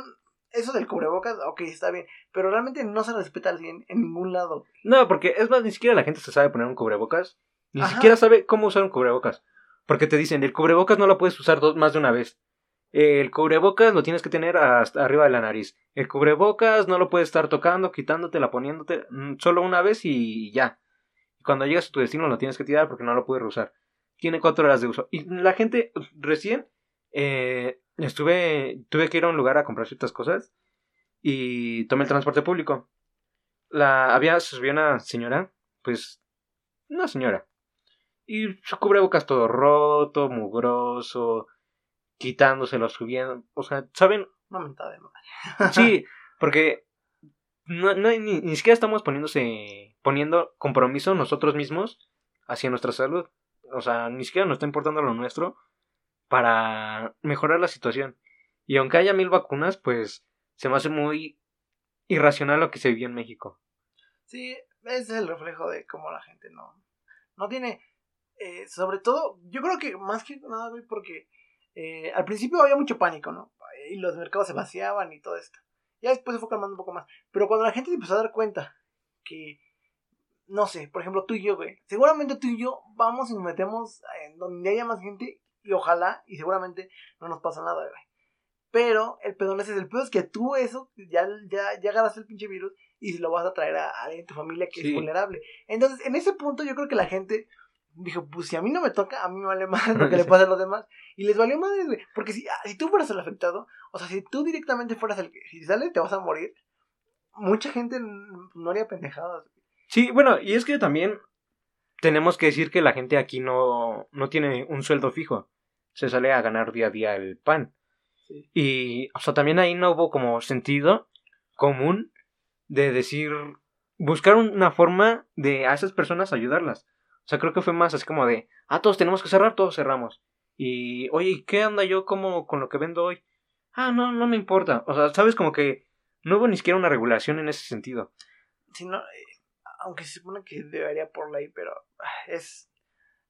eso del cubrebocas, ok, está bien, pero realmente no se respeta al 100 en ningún lado. No, porque es más, ni siquiera la gente se sabe poner un cubrebocas. Ni Ajá. siquiera sabe cómo usar un cubrebocas. Porque te dicen, el cubrebocas no lo puedes usar dos, más de una vez. El cubrebocas lo tienes que tener hasta arriba de la nariz. El cubrebocas no lo puedes estar tocando, quitándotela, poniéndote mm, solo una vez y ya. Cuando llegas a tu destino lo tienes que tirar porque no lo puedes usar. Tiene cuatro horas de uso. Y la gente, recién, eh, estuve, tuve que ir a un lugar a comprar ciertas cosas y tomé el transporte público. La, había, subió una señora, pues, una señora. Y su cubrebocas todo roto, mugroso, quitándoselo, subiendo. O sea, ¿saben? Una mentada de madre. [laughs] Sí, porque no, no, ni, ni siquiera estamos poniéndose, poniendo compromiso nosotros mismos hacia nuestra salud. O sea, ni siquiera nos está importando lo nuestro para mejorar la situación. Y aunque haya mil vacunas, pues se me hace muy irracional lo que se vivió en México. Sí, ese es el reflejo de cómo la gente no, no tiene, eh, sobre todo, yo creo que más que nada, güey, porque eh, al principio había mucho pánico, ¿no? Y los mercados se vaciaban y todo esto. Ya después se fue calmando un poco más. Pero cuando la gente se empezó a dar cuenta que, no sé, por ejemplo, tú y yo, güey, seguramente tú y yo vamos y nos metemos en donde haya más gente y ojalá, y seguramente no nos pasa nada, güey. Pero el pedo no es el pedo es que tú eso, ya, ya, ya agarraste el pinche virus y se lo vas a traer a alguien en tu familia que Sí. es vulnerable. Entonces, en ese punto yo creo que la gente dijo, pues si a mí no me toca, a mí me vale más lo que le [laughs] pasa a los demás. Y les valió madre, güey. Porque si, ah, si tú fueras el afectado, o sea, si tú directamente fueras el que, si sales te vas a morir, mucha gente no haría pendejadas. Sí, bueno, y es que también tenemos que decir que la gente aquí no, no tiene un sueldo fijo. Se sale a ganar día a día el pan. Sí. Y, o sea, también ahí no hubo como sentido común de decir, buscar una forma de a esas personas ayudarlas. O sea, creo que fue más así como de, ah, todos tenemos que cerrar, todos cerramos. Y, oye, ¿qué anda yo como con lo que vendo hoy? Ah, no, no me importa. O sea, sabes como que no hubo ni siquiera una regulación en ese sentido. Si no, eh, aunque se supone que debería por ley, pero ah, es.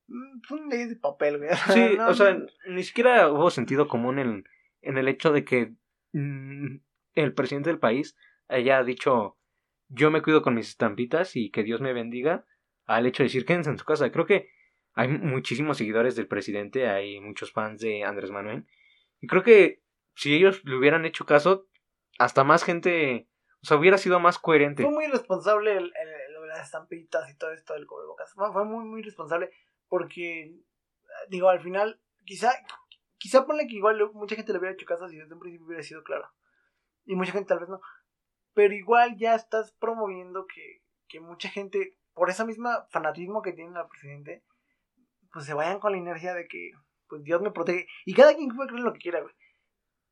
Mm, Son leyes de papel, güey. [laughs] Sí, No, o sea, no. ni siquiera hubo sentido común en, en el hecho de que mm, el presidente del país haya dicho yo me cuido con mis estampitas y que Dios me bendiga, al hecho de decir quédense en su casa. Creo que hay muchísimos seguidores del presidente, hay muchos fans de Andrés Manuel. Y creo que si ellos le hubieran hecho caso, hasta más gente, o sea, hubiera sido más coherente. Fue muy responsable el, lo de las estampitas y todo esto del cubrebocas. Fue muy, muy responsable porque, digo, al final, quizá, quizá ponle que igual mucha gente le hubiera hecho caso si desde un principio hubiera sido claro. Y mucha gente tal vez no. Pero igual ya estás promoviendo que, que mucha gente, por esa misma fanatismo que tiene el presidente, pues se vayan con la inercia de que, pues Dios me protege. Y cada quien puede creer lo que quiera, güey.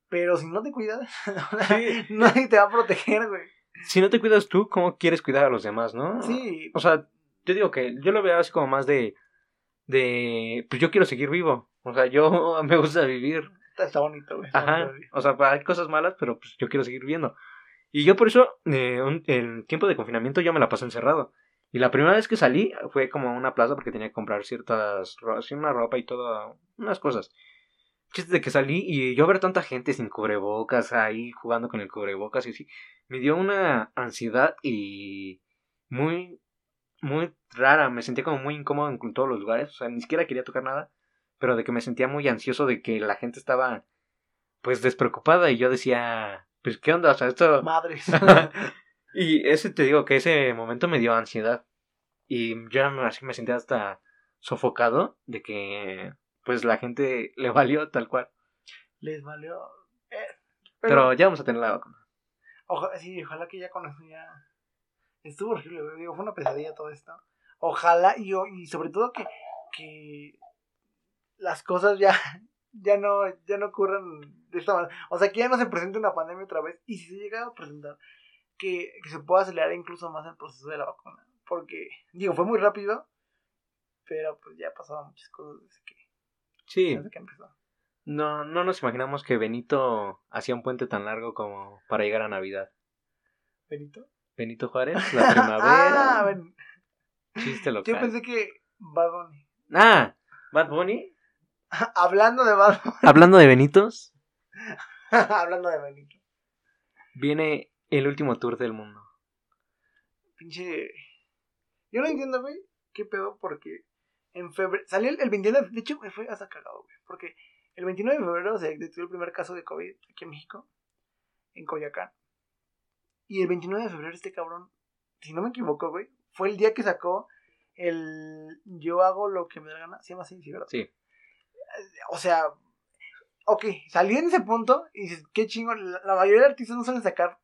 Pero si no te cuidas, [laughs] nadie te va a proteger, güey. Si no te cuidas tú, ¿cómo quieres cuidar a los demás, no? Sí. O sea, te digo que yo lo veo así como más de, de, pues yo quiero seguir vivo. O sea, yo [laughs] me gusta vivir. Está, bonito, güey. Ajá. O sea, hay cosas malas, pero pues yo quiero seguir viviendo. Y yo por eso, eh, en tiempo de confinamiento, yo me la paso encerrado. Y la primera vez que salí fue como a una plaza porque tenía que comprar ciertas, una ropa y todo, unas cosas. Chiste de que salí y yo ver tanta gente sin cubrebocas ahí jugando con el cubrebocas y así, me dio una ansiedad y muy, muy rara. Me sentía como muy incómodo en todos los lugares. O sea, ni siquiera quería tocar nada, pero de que me sentía muy ansioso de que la gente estaba, pues, despreocupada y yo decía, pues, ¿qué onda? O sea, esto... [laughs] Madres. [laughs] y ese te digo que ese momento me dio ansiedad. Y yo así me sentía hasta sofocado de que pues la gente le valió tal cual. Les valió. Eh, pero, ya vamos a tener la vacuna. Sí, ojalá que ya con eso ya. Estuvo horrible, Digo, fue una pesadilla todo esto. Ojalá, y, y sobre todo que, que las cosas ya, [laughs] ya no, ya no ocurran de esta manera. O sea, que ya no se presente una pandemia otra vez. Y si se llega a presentar, que, que se pueda acelerar incluso más el proceso de la vacuna. Porque, digo, fue muy rápido. Pero pues ya pasaban muchas cosas desde que Sí. No, no nos imaginamos que Benito hacía un puente tan largo como para llegar a Navidad. ¿Benito? Benito Juárez, [laughs] la primavera. ah, ben... Chiste local. Yo pensé que Bad Bunny. Ah, Bad Bunny. [laughs] Hablando de Bad Bunny. Hablando de Benitos. [laughs] Hablando de Benito. Viene el último tour del mundo. Pinche. Yo no entiendo, güey. ¿Qué pedo? Porque en febrero, salió el, 29, de hecho, fue hasta cagado, güey, porque el 29 de febrero se detectó el primer caso de COVID aquí en México, en Coyacán. Y el 29 de febrero este cabrón, si no me equivoco, güey, fue el día que sacó el yo hago lo que me da gana, se llama así, ¿verdad? Sí. O sea, ok, salí en ese punto y dices, qué chingo, la, mayoría de artistas no suelen sacar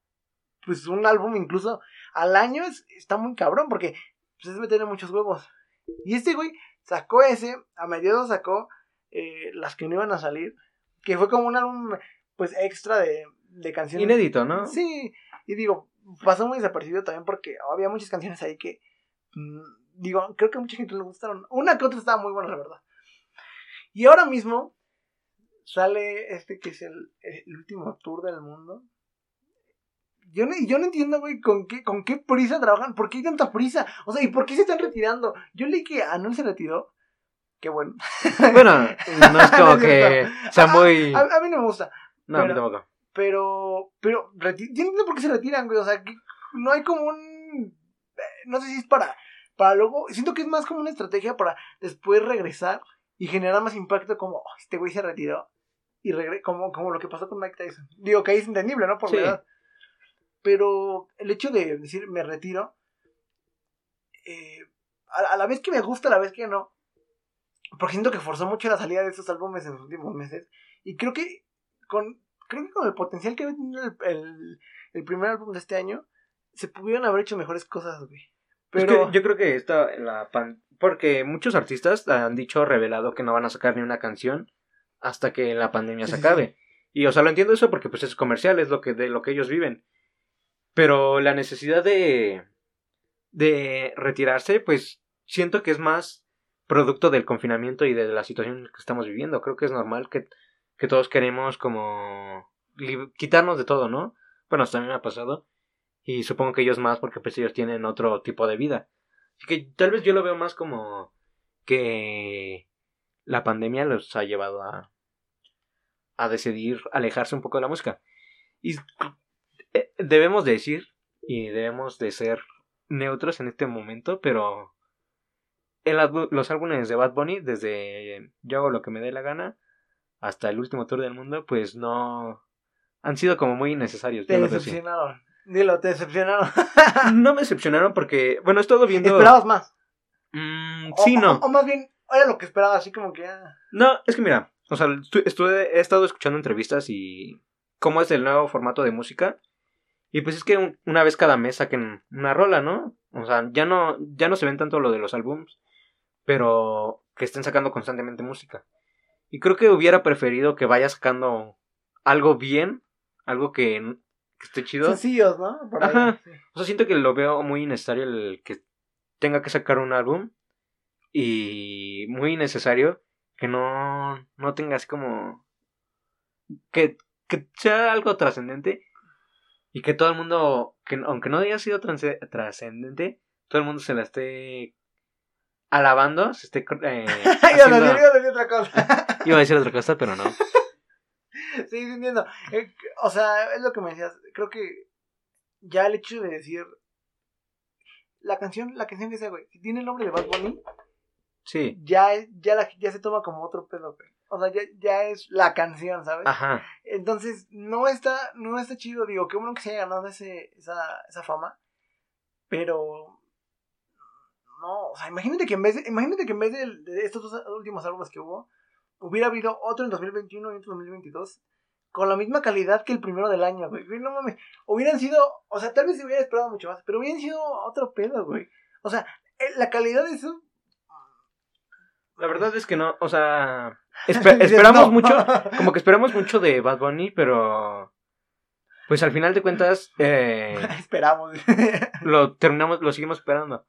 pues un álbum incluso al año, está muy cabrón porque pues es meter muchos huevos. Y este güey Sacó ese, a mediados sacó eh, las que no iban a salir, que fue como un álbum pues extra de, de canciones. Inédito, ¿no? Sí, y digo, pasó muy desapercibido también porque había muchas canciones ahí que, mm, digo, creo que a mucha gente le gustaron. Una que otra estaba muy buena, la verdad. Y ahora mismo sale este que es el, el último tour del mundo. Yo no, yo no entiendo, güey, con qué, con qué prisa trabajan. ¿Por qué hay tanta prisa? O sea, ¿y por qué se están retirando? Yo leí que Anuel se retiró. Qué bueno. Bueno, no es [laughs] como que sea muy. A, mí no me gusta. No, a mí tampoco. Pero, pero, yo entiendo por qué se retiran, güey. O sea, que no hay como un. Eh, no sé si es para. Para luego. Siento que es más como una estrategia para después regresar y generar más impacto, como oh, este güey se retiró. Y regre como, como lo que pasó con Mike Tyson. Digo que ahí es entendible, ¿no? Por verdad. Pero el hecho de decir me retiro, eh, a, la vez que me gusta, a la vez que no, porque siento que forzó mucho la salida de esos álbumes en los últimos meses. Y creo que con, creo que con el potencial que había tenido el, el, primer álbum de este año, se pudieron haber hecho mejores cosas, güey. Pero yo creo que esta, la pan... porque muchos artistas han dicho, revelado que no van a sacar ni una canción hasta que la pandemia se acabe. Y o sea, lo entiendo eso porque pues es comercial, es lo que de lo que ellos viven. Pero la necesidad de, de retirarse, pues siento que es más producto del confinamiento y de la situación que estamos viviendo. Creo que es normal que, que todos queremos como quitarnos de todo, ¿no? Bueno, hasta a mí me ha pasado. Y supongo que ellos más porque pues ellos tienen otro tipo de vida. Así que tal vez yo lo veo más como que la pandemia los ha llevado a, a decidir alejarse un poco de la música. Y eh, debemos decir y debemos de ser neutros en este momento, pero los álbumes de Bad Bunny, desde Yo hago lo que me dé la gana hasta el último tour del mundo, pues no han sido como muy innecesarios. Te decepcionaron. Dilo, te decepcionaron. [laughs] no me decepcionaron porque, bueno, he estado viendo. ¿Esperabas más? Mm, sí, no. O, más bien, era lo que esperaba, así como que. Ah. No, es que mira, o sea, estuve, he estado escuchando entrevistas y cómo es el nuevo formato de música. Y pues es que una vez cada mes saquen una rola, ¿no? O sea, ya no, ya no se ven tanto lo de los álbums, pero que estén sacando constantemente música. Y creo que hubiera preferido que vaya sacando algo bien, algo que, esté chido. Sencillos, ¿no? Ajá. O sea, siento que lo veo muy innecesario el que tenga que sacar un álbum. Y muy innecesario que no, no tenga así como... Que, que sea algo trascendente y que todo el mundo, que aunque no haya sido trascendente, todo el mundo se la esté alabando, se esté... Eh, [laughs] haciendo... iba, a decir, otra cosa. [laughs] iba a decir otra cosa, pero no. [laughs] Sí, entiendo. Eh, o sea, es lo que me decías. Creo que ya el hecho de decir la canción, la canción que sea, güey, si tiene el nombre de Bad Bunny, sí. ya, ya, la, ya se toma como otro pedo, güey. O sea, ya, ya es la canción, ¿sabes? Ajá. Entonces, no está, no está chido, digo, qué bueno que se haya ganado ese, esa, esa fama, pero no, o sea, imagínate que en vez de, imagínate que en vez de, estos dos últimos álbumes que hubo, hubiera habido otro en 2021 y otro en 2022 con la misma calidad que el primero del año, güey. No mames. Hubieran sido, o sea, tal vez se hubiera esperado mucho más, pero hubieran sido otro pedo, güey. O sea, eh, la calidad de eso. La verdad es que no, o sea, [laughs] esperamos mucho, [laughs] como que esperamos mucho de Bad Bunny, pero pues al final de cuentas eh, [laughs] esperamos. lo terminamos, lo seguimos esperando.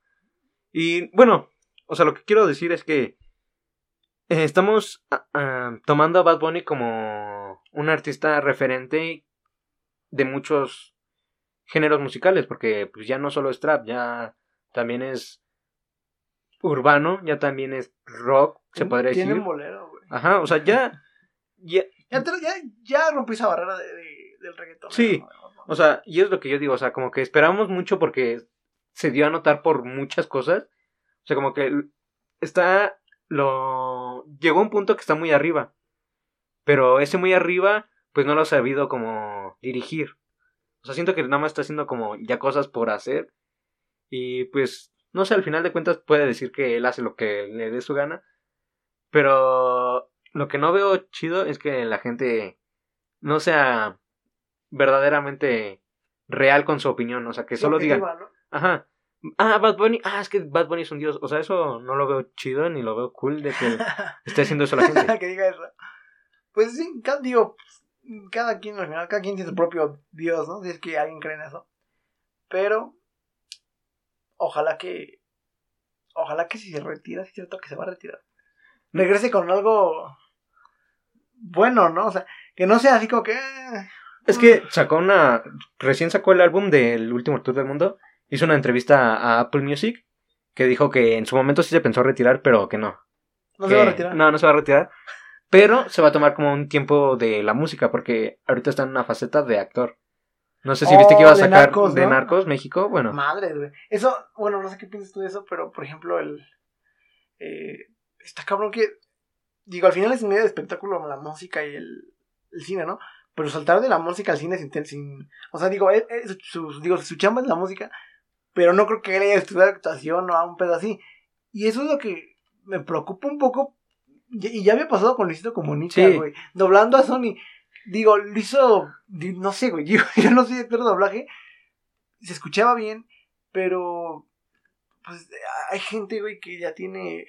Y bueno, o sea, lo que quiero decir es que eh, estamos ah, ah, tomando a Bad Bunny como un artista referente de muchos géneros musicales, porque pues ya no solo es trap, ya también es urbano, ya también es rock, se podría decir. Tiene bolero, güey. Ajá, o sea, ya... Ya, ya, ya, rompí esa barrera del reggaetón. Sí, o sea, y es lo que yo digo, o sea, como que esperamos mucho porque se dio a notar por muchas cosas. O sea, como que está lo llegó a un punto que está muy arriba. Pero ese muy arriba, pues no lo ha sabido como dirigir. O sea, siento que nada más está haciendo como ya cosas por hacer. Y pues, no sé, al final de cuentas puede decir que él hace lo que le dé su gana. Pero lo que no veo chido es que la gente no sea verdaderamente real con su opinión. O sea, que solo digan... Ajá. Ah, Bad Bunny. Ah, es que Bad Bunny es un dios. O sea, eso no lo veo chido ni lo veo cool de que [laughs] esté haciendo eso la gente. [laughs] que diga eso. Pues sí, digo, cada quien, cada quien tiene su propio dios, ¿no? Si es que alguien cree en eso. Pero, ojalá que, ojalá que si se retira, si es cierto que se va a retirar, regrese con algo bueno, ¿no? O sea, que no sea así como que... Eh, es que sacó una, recién sacó el álbum del último tour del mundo hizo una entrevista a Apple Music que dijo que en su momento sí se pensó retirar, pero que no. No se va a retirar. No, no se va a retirar. Pero se va a tomar como un tiempo de la música, porque ahorita está en una faceta de actor. No sé si viste que iba a oh, sacar de Narcos, México. Bueno. Madre, güey. Eso, bueno, no sé qué piensas tú de eso, pero por ejemplo, el. Eh, está cabrón que. Digo, al final es un medio de espectáculo la música y el, el cine, ¿no? Pero saltar de la música al cine sin. sin o sea, digo, eh, eh, su, digo, su chamba es la música, pero no creo que él haya estudiado actuación o a un pedo así. Y eso es lo que me preocupa un poco. Y ya había pasado con Luisito Comunica, güey. Doblando a Sony. Digo, lo hizo. No sé, güey. [laughs] Yo, no soy actor de doblaje. Se escuchaba bien, pero. Pues hay gente, güey, que ya tiene.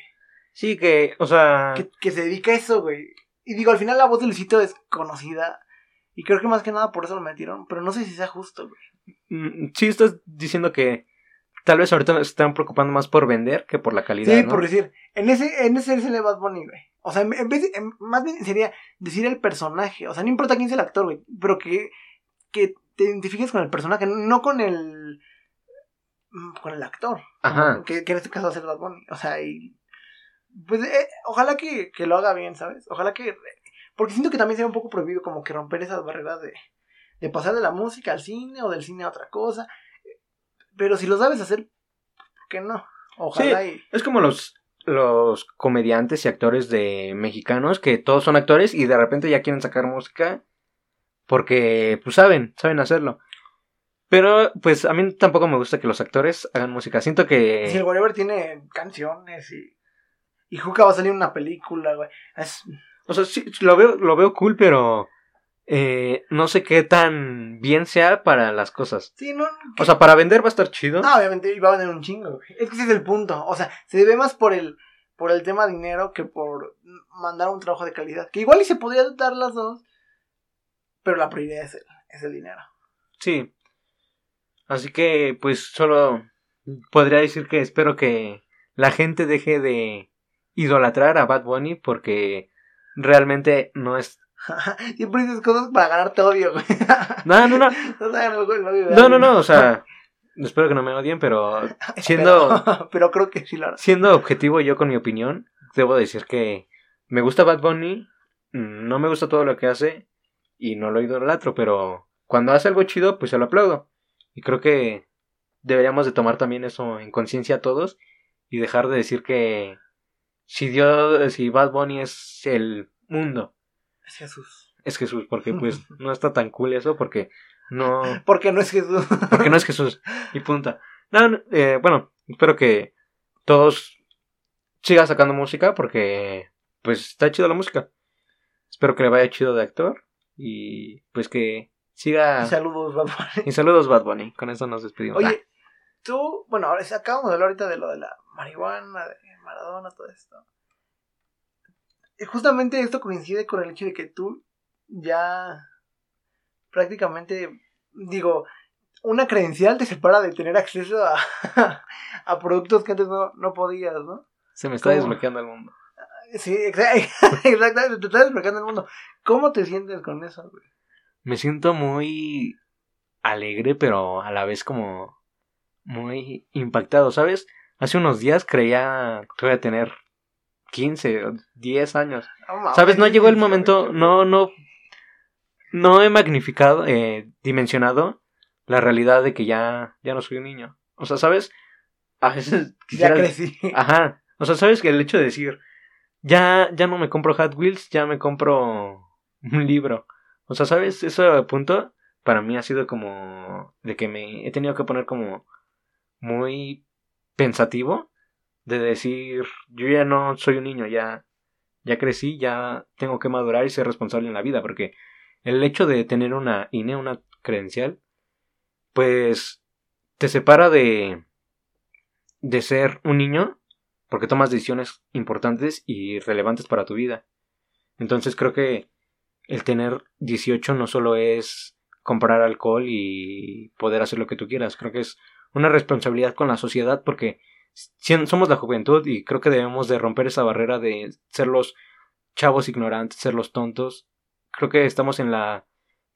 Sí, que, o sea. Que, que se dedica a eso, güey. Y digo, al final la voz de Luisito es conocida. Y creo que más que nada por eso lo metieron. Pero no sé si sea justo, güey. Mm, sí, estás diciendo que tal vez ahorita se están preocupando más por vender que por la calidad. Sí, por decir, en ese, en ese es el Bad Bunny, güey. O sea, en vez de, más bien sería decir el personaje. O sea, no importa quién es el actor, güey. Pero que, que te identifiques con el personaje, no con el. Mm, con el actor. Ajá. Que, en este caso va a ser Bad Bunny. O sea, y. Pues eh, ojalá que, que, lo haga bien, ¿sabes? Ojalá que. Porque siento que también sería un poco prohibido como que romper esas barreras de, de pasar de la música al cine o del cine a otra cosa Pero si lo sabes hacer, ¿por qué no? Ojalá y... Es como los, los comediantes y actores de mexicanos que todos son actores y de repente ya quieren sacar música porque pues saben, saben hacerlo. Pero pues a mí tampoco me gusta que los actores hagan música. Siento que... Si el Whatever tiene canciones y... Y Juca va a salir una película, güey. Es... O sea, sí, lo veo, lo veo cool, pero... Eh, no sé qué tan bien sea para las cosas. Sí, no... O sea, para vender va a estar chido. Ah, obviamente iba a vender un chingo, güey. Es que ese es el punto. O sea, se debe más por el... Por el tema dinero que por mandar un trabajo de calidad. Que igual y se podría dar las dos. Pero la prioridad es el, es el dinero. Sí. Así que, pues, solo podría decir que espero que la gente deje de idolatrar a Bad Bunny porque realmente no es... [laughs] Siempre dices cosas para ganarte odio, güey. [laughs] No, no, no. No, No, no, o sea, [laughs] espero que no me odien, pero siendo, Pero, pero creo que sí lo hará. siendo objetivo yo con mi opinión, debo decir que me gusta Bad Bunny, no me gusta todo lo que hace y no lo idolatro, pero cuando hace algo chido, pues se lo aplaudo. Y creo que deberíamos de tomar también eso en conciencia todos y dejar de decir que si Dios, si Bad Bunny es el mundo, Es Jesús. es Jesús, porque pues [laughs] no está tan cool eso, porque no, Porque no es Jesús. porque no es Jesús y punta. No, eh, bueno, espero que todos sigan sacando música porque pues está chido la música. Espero que le vaya chido de actor y pues que siga. Saludos, Bad Bunny. Y saludos Bad Bunny. Con eso nos despedimos. Oye, tú, bueno, ahora acabamos de hablar ahorita de lo de la marihuana, de Maradona, todo esto. Justamente esto coincide con el hecho de que tú ya prácticamente, digo, una credencial te separa de tener acceso a, [laughs] a productos que antes no, no podías, ¿no? Se me está ¿cómo? desbloqueando el mundo. Sí, exa- [laughs] exactamente, te estás explicando el mundo. ¿Cómo te sientes con eso, güey? Me siento muy alegre, pero a la vez como muy impactado, ¿sabes? Hace unos días creía que voy a tener 15 o 10 años. No ¿Sabes? No llegó el momento, no, no, no he magnificado, eh, dimensionado la realidad de que ya, ya no soy un niño. O sea, ¿sabes? A veces [laughs] Ya crecí. Ajá. O sea, ¿sabes? Que el hecho de decir, ya, ya no me compro Hot Wheels, ya me compro un libro. O sea, ¿sabes? Ese punto para mí ha sido como de que me he tenido que poner como muy pensativo de decir, yo ya no soy un niño, ya, ya crecí, ya tengo que madurar y ser responsable en la vida, porque el hecho de tener una INE, una credencial, pues te separa de, de ser un niño porque tomas decisiones importantes y relevantes para tu vida. Entonces creo que el tener 18 no solo es comprar alcohol y poder hacer lo que tú quieras, creo que es una responsabilidad con la sociedad porque somos la juventud y creo que debemos de romper esa barrera de ser los chavos ignorantes, ser los tontos. Creo que estamos en la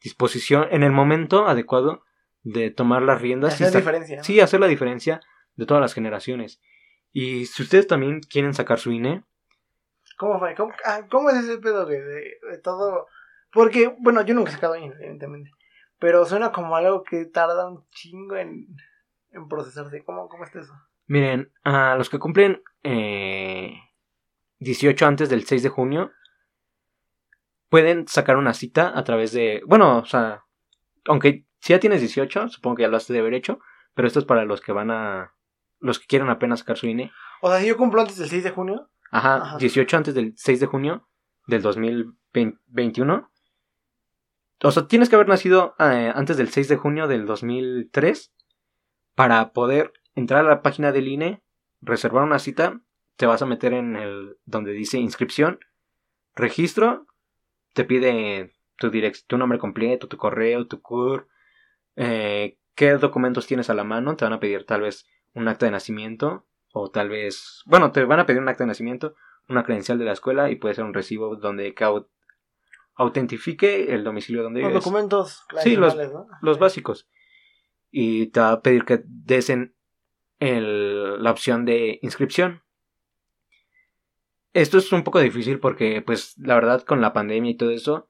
disposición, en el momento adecuado de tomar las riendas Hacer sa- diferencia. ¿no? Sí, hacer la diferencia de todas las generaciones. Y si ustedes también quieren sacar su INE, ¿Cómo fue? ¿Cómo, ah, cómo es ese pedo? De, de todo. Porque, bueno, yo nunca he sacado INE, evidentemente. Pero suena como algo que tarda un chingo en, en procesarse. ¿Cómo, ¿Cómo está eso? Miren, a los que cumplen eh, 18 antes del 6 de junio, pueden sacar una cita a través de... Bueno, o sea, aunque si ya tienes 18, supongo que ya lo has de haber hecho, pero esto es para los que van a... Los que quieren apenas sacar su INE. O sea, si yo cumplo antes del 6 de junio. Ajá, Ajá. 18 antes del 6 de junio del 2021. O sea, tienes que haber nacido eh, antes del 6 de junio del 2003 para poder entrar a la página del INE, reservar una cita, te vas a meter en el donde dice inscripción, registro, te pide tu direc- tu nombre completo, tu correo, tu CUR, eh, qué documentos tienes a la mano, te van a pedir tal vez un acta de nacimiento o tal vez, bueno, te van a pedir un acta de nacimiento, una credencial de la escuela y puede ser un recibo donde que au- autentifique el domicilio donde Los vives. documentos Sí, los- tradicionales, ¿no? Los básicos. Y te va a pedir que des en el- la opción de inscripción. Esto es un poco difícil porque, pues, la verdad, con la pandemia y todo eso,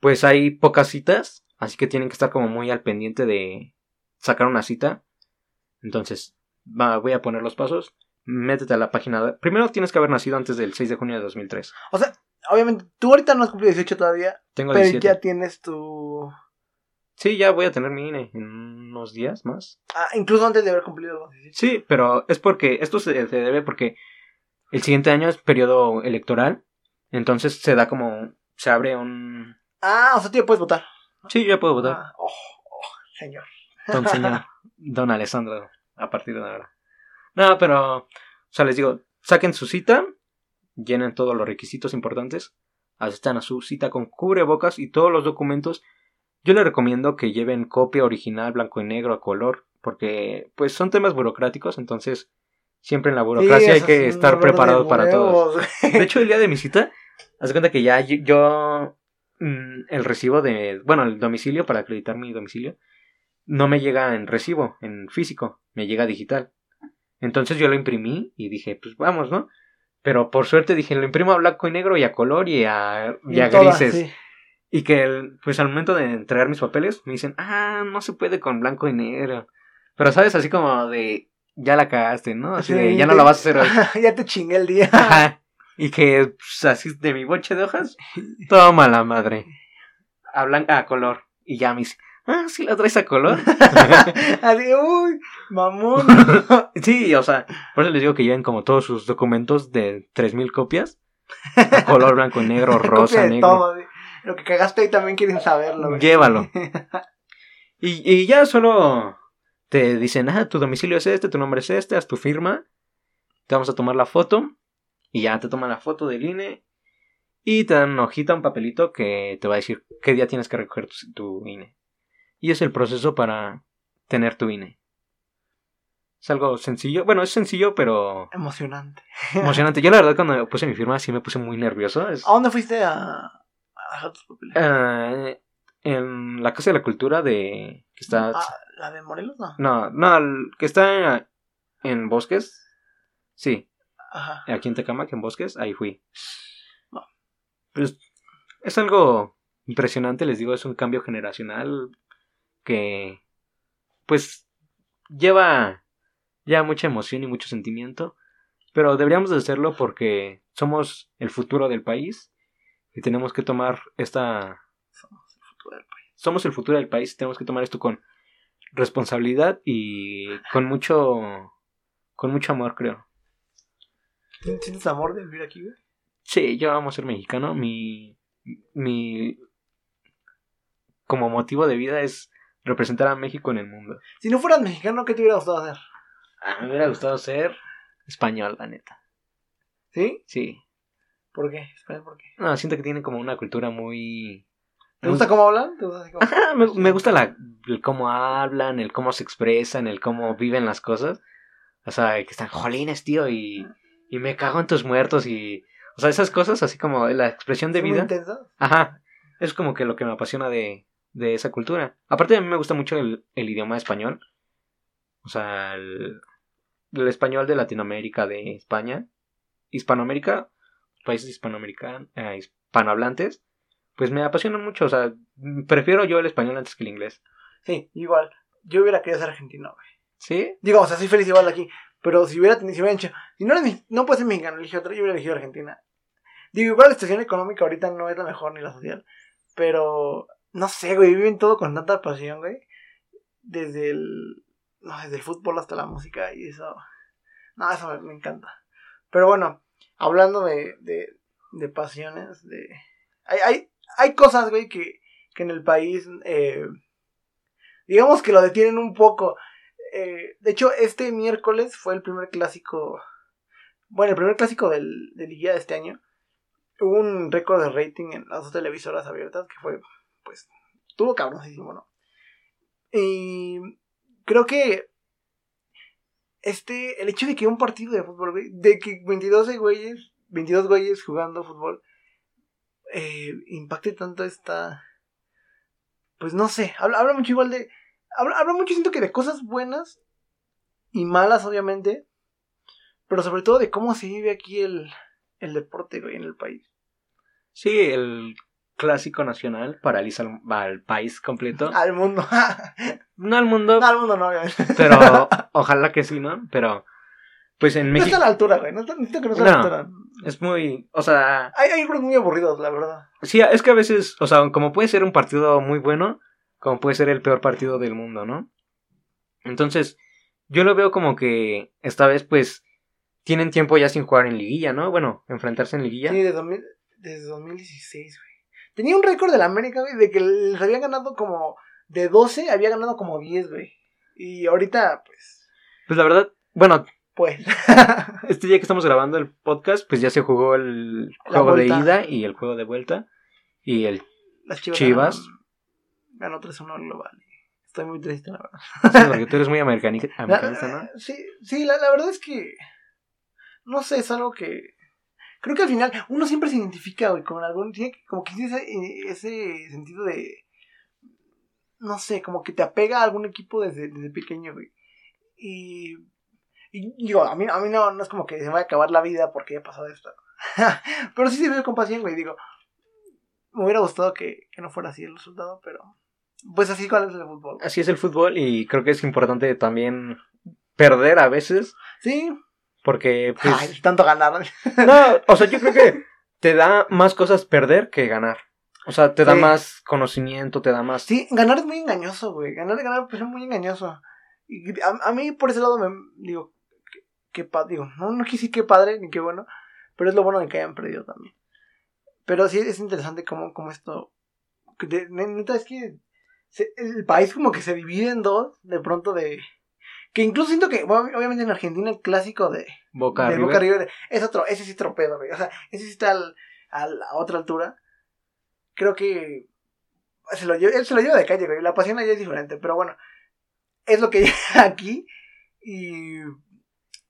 pues hay pocas citas, así que tienen que estar como muy al pendiente de sacar una cita. Entonces, va, voy a poner los pasos. Métete a la página. Primero tienes que haber nacido antes del 6 de junio de 2003. O sea, obviamente, tú ahorita no has cumplido 18 todavía, Tengo pero 17. ya tienes tu... Sí, ya voy a tener mi INE en unos días más. Ah, incluso antes de haber cumplido los 18. Sí, pero es porque esto se, se debe porque el siguiente año es periodo electoral. Entonces se da como. Se abre un. Ah, o sea, tú ya puedes votar. Sí, yo ya puedo votar. Ah, oh, oh, señor. [laughs] Don señor. Don Alessandro. A partir de ahora. No, pero. O sea, les digo. Saquen su cita. Llenen todos los requisitos importantes. Asistan a su cita con cubrebocas y todos los documentos. Yo les recomiendo que lleven copia original, blanco y negro, a color. Porque, pues, son temas burocráticos. Entonces, siempre en la burocracia Sí, hay que es estar preparado para todo. De hecho, el día de mi cita, haz cuenta que ya yo- mm, el recibo de, bueno, el domicilio para acreditar mi domicilio, no me llega en recibo, en físico, me llega digital. Entonces yo lo imprimí y dije, pues vamos, ¿no? Pero por suerte dije, lo imprimo a blanco y negro y a color y a, y a en todas, grises. sí. Y que, el- pues al momento de entregar mis papeles, me dicen, ah, no se puede con blanco y negro. Pero, ¿sabes? Así como de, ya la cagaste, ¿no? Así de, ya no la vas a hacer hoy. [laughs] ya te chingué el día. [laughs] Ajá. Y que pues, así de mi boche de hojas, toma la madre. A blanca, a color. Y ya me dice, ah, sí la traes a color. [laughs] Así, uy, mamón. sí, o sea, por eso les digo que lleven como todos sus documentos de 3000 copias. A color blanco y negro, rosa, negro. todo, sí. Lo que cagaste ahí también quieren saberlo. güey. Llévalo. [laughs] Y, y ya solo te dicen, ah, tu domicilio es este, tu nombre es este, haz tu firma. Te vamos a tomar la foto. Y ya te toman la foto del INE. Y te dan una hojita, un papelito que te va a decir qué día tienes que recoger tu, tu INE. Y es el proceso para tener tu INE. Es algo sencillo. Bueno, es sencillo, pero Emocionante. emocionante. Yo la verdad cuando puse mi firma sí me puse muy nervioso. Es- ¿A dónde fuiste a, papeles? Ah, en la Casa de la Cultura de... Que está Ah, ¿La de Morelos? No. No, no, el que está en, en Bosques. Sí, Ajá. aquí en Tecamac, en Bosques, ahí fui. No. Pues es algo impresionante, les digo, es un cambio generacional que pues lleva ya mucha emoción y mucho sentimiento, pero deberíamos de hacerlo porque somos el futuro del país y tenemos que tomar esta Somos el futuro del país. somos el futuro del país, tenemos que tomar esto con responsabilidad y con mucho con mucho amor, creo. ¿Sientes amor de vivir aquí, güey? Sí, yo amo ser mexicano, mi mi como motivo de vida es representar a México en el mundo. Si no fueras mexicano, ¿qué te hubiera gustado hacer? A mí me hubiera gustado ser español, la neta. ¿Sí? Sí. ¿Por qué? Espera, ¿por qué? No, siento que tiene como una cultura muy ¿Te gusta cómo hablan? ¿Te gusta así como- Ajá, me, [laughs] me gusta la, el cómo hablan, el cómo se expresan, el cómo viven las cosas. O sea, que están jolines, tío, y, y me cago en tus muertos y... O sea, esas cosas así como la expresión de ¿Son muy vida. intensas? Ajá, es como que lo que me apasiona de, de esa cultura. Aparte a mí me gusta mucho el, el idioma español. O sea, el, el español de Latinoamérica, de España. Hispanoamérica, países hispanoamericanos, eh, hispanohablantes. Pues me apasionan mucho, o sea, prefiero yo el español antes que el inglés. Sí, igual. Yo hubiera querido ser argentino, güey. ¿Sí? Digo, o sea, soy feliz igual aquí. Pero si hubiera tenido, si hubiera dicho, si no, eres no puedes ser mexicano, elige otro, yo hubiera elegido Argentina. Digo, igual la situación económica ahorita no es la mejor ni la social. Pero, no sé, güey, viven todo con tanta pasión, güey. Desde el, no, desde el fútbol hasta la música y eso. No, eso me, me encanta. Pero bueno, hablando de, de, de pasiones, de... Hay, hay, hay cosas, güey, que, que en el país, eh, digamos que lo detienen un poco. Eh, de hecho, este miércoles fue el primer clásico. Bueno, el primer clásico del, de Liguilla de este año. Hubo un récord de rating en las dos televisoras abiertas que fue, pues, tuvo cabroncísimo, ¿no? Y creo que este, el hecho de que un partido de fútbol, güey, de que 22 güeyes, 22 güeyes jugando fútbol, eh, impacte tanto esta, pues no sé, habla, habla mucho igual de, habla, habla mucho siento que de cosas buenas y malas obviamente, pero sobre todo de cómo se vive aquí el, el deporte, güey, en el país. Sí, el clásico nacional paraliza al, al país completo. [laughs] Al mundo. [laughs] No al mundo, No, al mundo no, obviamente. pero [laughs] ojalá que sí, ¿no? Pero, pues en No está México a la altura, güey. No está, necesito que no está a la altura. es muy, o sea, Hay, hay grupos muy aburridos, la verdad. sí, es que a veces, o sea, como puede ser un partido muy bueno, como puede ser el peor partido del mundo, ¿no? Entonces, yo lo veo como que esta vez, pues, tienen tiempo ya sin jugar en liguilla, ¿no? Bueno, enfrentarse en liguilla. Sí, desde, 2000 desde 2016, güey. Tenía un récord de la América, güey, de que les habían ganado como. De 12, había ganado como 10, güey. Y ahorita, pues. Pues la verdad, bueno, Pues. [laughs] este día que estamos grabando el podcast, pues ya se jugó el juego de ida y el juego de vuelta. Y el Las chivas. Chivas. Ganaron- Ganó 3-1 global. Estoy muy triste, la verdad. sí, porque tú eres muy [laughs] americanista, ¿no? Sí, sí la, la verdad es que. No sé, es algo que. Creo que al final uno siempre se identifica, güey, con algún. Tiene como que tiene ese, ese sentido de. No sé, como que te apega a algún equipo desde, desde pequeño, güey. Y. Y digo, a mí, a mí no, no es como que se me vaya a acabar la vida porque haya pasado esto. [laughs] pero sí se ve con pasión, güey. Digo, me hubiera gustado que, que no fuera así el resultado, pero. Pues así cuál es el fútbol. Así es el fútbol y creo que es importante también perder a veces Sí, porque pues Ay, tanto ganar. no, o sea, yo creo que te da más cosas perder que ganar. O sea, te da Sí. más conocimiento, te da más Sí, ganar es muy engañoso, güey. Ganar, ganar pues, es muy engañoso. Y a, a mí por ese lado me digo, qué, qué pa- digo, no, no quise qué padre ni qué bueno, pero es lo bueno de que hayan perdido también. Pero sí es interesante cómo, cómo esto, de- neta es que se- el país como que se divide en dos, de pronto de... Que incluso siento que, obviamente en Argentina el clásico de, Boca de River. Boca River es otro, ese sí tropedo, güey. O sea, ese sí está al- al- a otra altura. Creo que se lo lleva, él se lo lleva de calle, güey. La pasión allá es diferente, pero bueno, es lo que [laughs] llega aquí. Y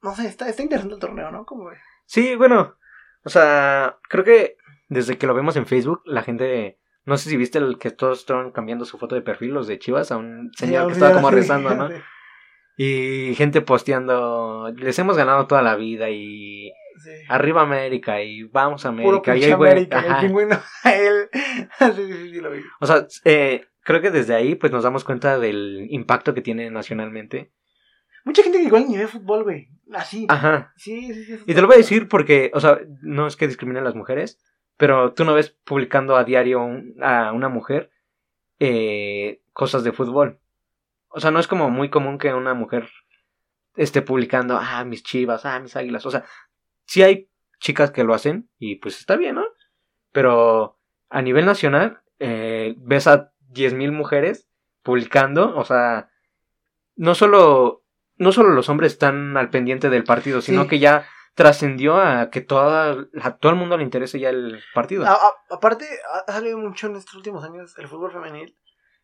no sé, está, está interesante el torneo, ¿no? Como? Sí, bueno, o sea, creo que desde que lo vemos en Facebook, la gente, no sé si viste el que todos estaban cambiando su foto de perfil, los de Chivas, a un señor que estaba como [laughs] rezando, ¿no? Y gente posteando, les hemos ganado toda la vida y Sí. arriba América y vamos a Puro América. Y pinche ahí, güey, América, el pingüino, él. sí, [laughs] sí, sí, sí, lo vi. O sea, eh, creo que desde ahí pues nos damos cuenta del impacto que tiene nacionalmente. Mucha gente que igual ni ve fútbol, güey. Así. Ajá. Sí, sí, sí. Y te lo voy a decir porque, o sea, no es que discriminen a las mujeres, pero tú no ves publicando a diario un- a una mujer eh, cosas de fútbol. O sea, no es como muy común que una mujer esté publicando, ah, mis chivas, ah, mis águilas. O sea, sí hay chicas que lo hacen y pues está bien, ¿no? Pero a nivel nacional, eh, ves a 10.000 mujeres publicando, o sea, no solo, no solo los hombres están al pendiente del partido, sino Sí. que ya trascendió a que toda, a todo el mundo le interese ya el partido. A- a- aparte, ha ha salido mucho en estos últimos años el fútbol femenil.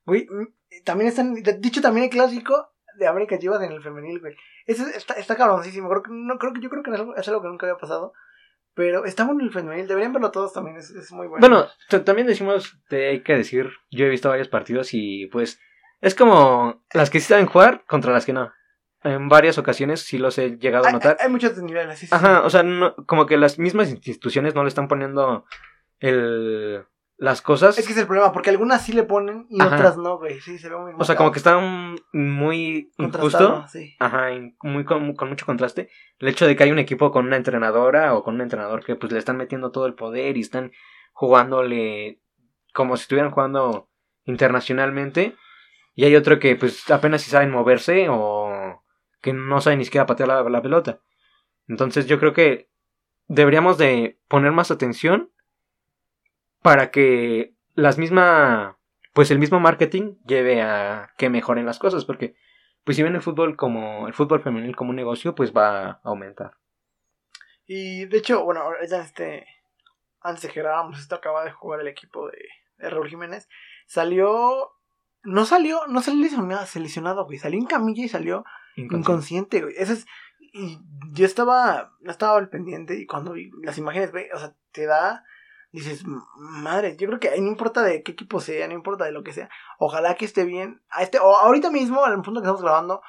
Güey, mm, también están. Dicho, también el clásico de América Chivas en el femenil, güey. Eso está, está cabroncísimo. Creo que, no, creo que, yo creo que es algo, es algo que nunca había pasado. Pero está bueno el femenil. Deberían verlo todos también. Es, es muy bueno. Bueno, también decimos, te hay que decir, yo he visto varios partidos y pues es como las que sí saben jugar contra las que no. En varias ocasiones sí los he llegado a notar. hay- hay muchos niveles. Sí, sí, Ajá, o sea, no- como que las mismas instituciones no le están poniendo el, las cosas. Es que es el problema, porque algunas sí le ponen y Ajá. otras no, güey. Sí, se ve muy o sea, como que están muy contrastado, injusto. Sí. Ajá, muy con, con mucho contraste. El hecho de que hay un equipo con una entrenadora o con un entrenador que pues le están metiendo todo el poder y están jugándole como si estuvieran jugando internacionalmente. Y hay otro que pues apenas si saben moverse o que no saben ni siquiera patear la, la pelota. Entonces yo creo que deberíamos de poner más atención para que las mismas pues el mismo marketing lleve a que mejoren las cosas porque pues si ven el fútbol como el fútbol femenil como un negocio pues va a aumentar Y de hecho, bueno, este. Antes de que grabamos esto, acaba de jugar el equipo de, de Raúl Jiménez. Salió. No salió, no salió lesionado, lesionado, güey. Salió en camilla y salió inconsciente, güey. Eso es. Y yo estaba. No estaba al pendiente. Y cuando vi las imágenes, güey, o sea, te da. Dices, "M- madre, yo creo que no importa de qué equipo sea, no importa de lo que sea. Ojalá que esté bien. A este, o ahorita mismo, al punto que estamos grabando,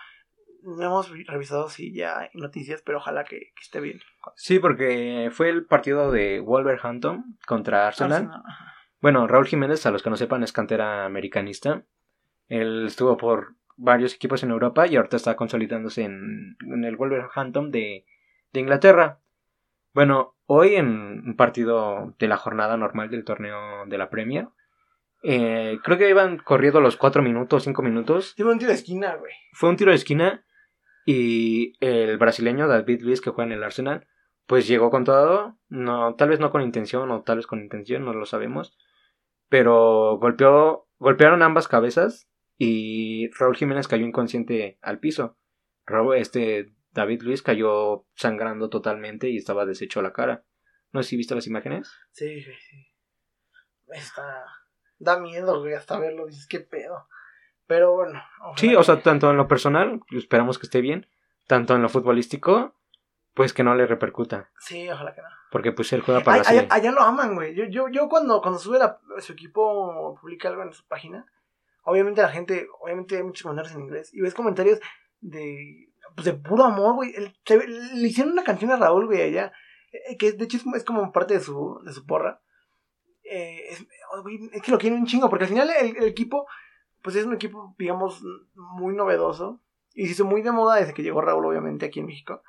no hemos revisado si ya hay noticias, pero ojalá que, que esté bien. sí porque fue el partido de Wolverhampton contra Arsenal bueno Raúl Jiménez a los que no sepan es cantera americanista él estuvo por varios equipos en Europa y ahorita está consolidándose en, en el Wolverhampton de, de Inglaterra. Bueno, hoy en un partido de la jornada normal del torneo de la Premier, eh, creo que iban corriendo los 4 minutos, 5 minutos. Fue un tiro de esquina, güey. Fue un tiro de esquina y el brasileño David Luis que juega en el Arsenal, pues llegó con todo, no, tal vez no con intención o tal vez con intención, no lo sabemos, pero golpeó, golpearon ambas cabezas y Raúl Jiménez cayó inconsciente al piso. Raúl, este David Luis cayó sangrando totalmente y estaba deshecho la cara. No sé si viste las imágenes. Sí, güey, sí. Está... Da miedo, güey, hasta verlo. Dices, qué pedo. Pero bueno. Sí, o sea, tanto en lo personal, esperamos que esté bien, tanto en lo futbolístico, pues que no le repercuta, Sí, ojalá que no. porque pues él juega para allá, allá lo aman, güey. Yo, yo, yo cuando, cuando sube la- su equipo, publica algo en su página, obviamente la gente, obviamente hay muchos comentarios en inglés, y ves comentarios de, pues de puro amor, güey. Le hicieron una canción a Raúl, güey, allá, eh, que de hecho es, como parte de su, de su porra. Eh, es, oh, es que lo quieren un chingo, porque al final el, el equipo, pues es un equipo, digamos, muy novedoso, y se hizo muy de moda desde que llegó Raúl, obviamente, aquí en México.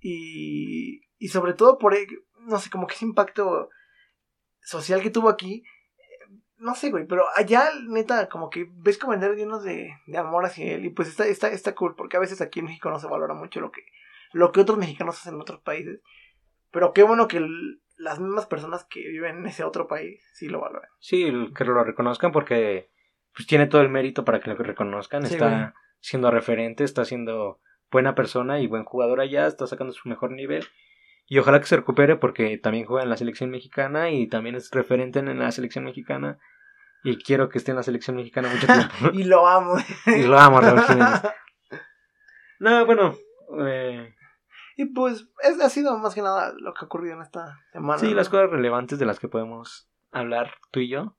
Y, y sobre todo por, e- no sé, como que ese impacto social que tuvo aquí, eh, no sé, güey, pero allá, neta, como que ves comentarios llenos de, de amor hacia él, y pues está, está, está cool, porque a veces aquí en México no se valora mucho lo que, lo que otros mexicanos hacen en otros países, pero qué bueno que el- las mismas personas que viven en ese otro país sí lo valoran. Sí, que lo reconozcan porque pues tiene todo el mérito para que lo reconozcan, Sí, está güey. siendo referente, está siendo buena persona y buen jugador allá, está sacando su mejor nivel. Y ojalá que se recupere porque también juega en la selección mexicana y también es referente en la selección mexicana. Y quiero que esté en la selección mexicana mucho [laughs] tiempo. y lo amo. [laughs] y lo amo, Raúl Jiménez. No, bueno. eh, y pues, es, ha sido más que nada lo que ha ocurrido en esta semana. sí, ¿no? las cosas relevantes de las que podemos hablar tú y yo.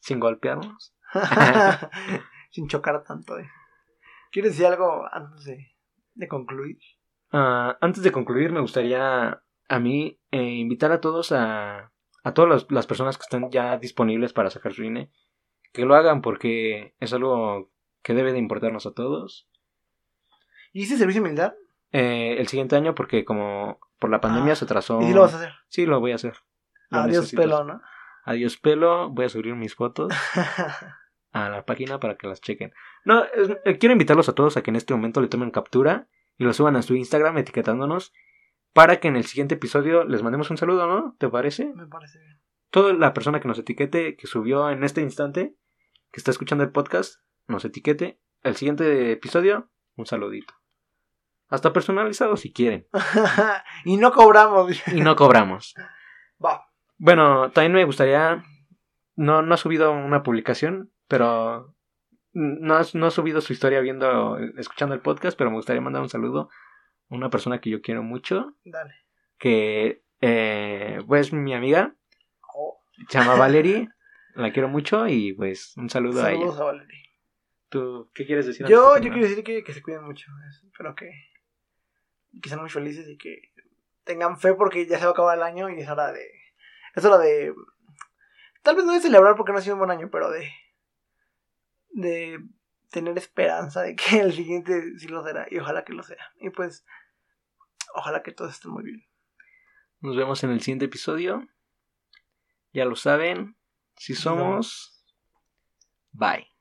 Sin golpearnos. [laughs] Sin chocar tanto. eh. ¿Quieres decir algo antes de, de concluir? Ah, antes de concluir, me gustaría a mí eh, invitar a todos a, a todas las, las personas que están ya disponibles para sacar su INE, que lo hagan porque es algo que debe de importarnos a todos. ¿Y ese servicio militar? Eh, el siguiente año, porque como por la pandemia Ah, se atrasó. ¿Y si lo vas a hacer? Sí, lo voy a hacer. Lo Adiós, necesito. pelo, ¿no? Adiós pelo, voy a subir mis fotos [laughs] a la página para que las chequen. No, eh, quiero invitarlos a todos a que en este momento le tomen captura y lo suban a su Instagram etiquetándonos para que en el siguiente episodio les mandemos un saludo, ¿no? ¿Te parece? Me parece bien. Toda la persona que nos etiquete, que subió en este instante, que está escuchando el podcast, nos etiquete. El siguiente episodio, un saludito. Hasta personalizado si quieren. [laughs] y no cobramos. Y no cobramos. [laughs] Va. Bueno, también me gustaría. No, no ha subido una publicación, pero. No ha, no ha subido su historia viendo, escuchando el podcast, pero me gustaría mandar un saludo una persona que yo quiero mucho, Dale. que eh, pues mi amiga, Oh, se llama [laughs] Valerie, la quiero mucho y pues un saludo a ella. saludos a Valerie. ¿Tú qué quieres decir? Yo, yo quiero decir que, que se cuiden mucho. Espero que, que sean muy felices y que tengan fe porque ya se va a acabar el año y es hora de. Es hora de. Tal vez no de celebrar porque no ha sido un buen año, pero de. de tener esperanza de que [laughs] el siguiente sí lo será y ojalá que lo sea. Y pues. Ojalá que todo esté muy bien. Nos vemos en el siguiente episodio. Ya lo saben. Si somos. Bye.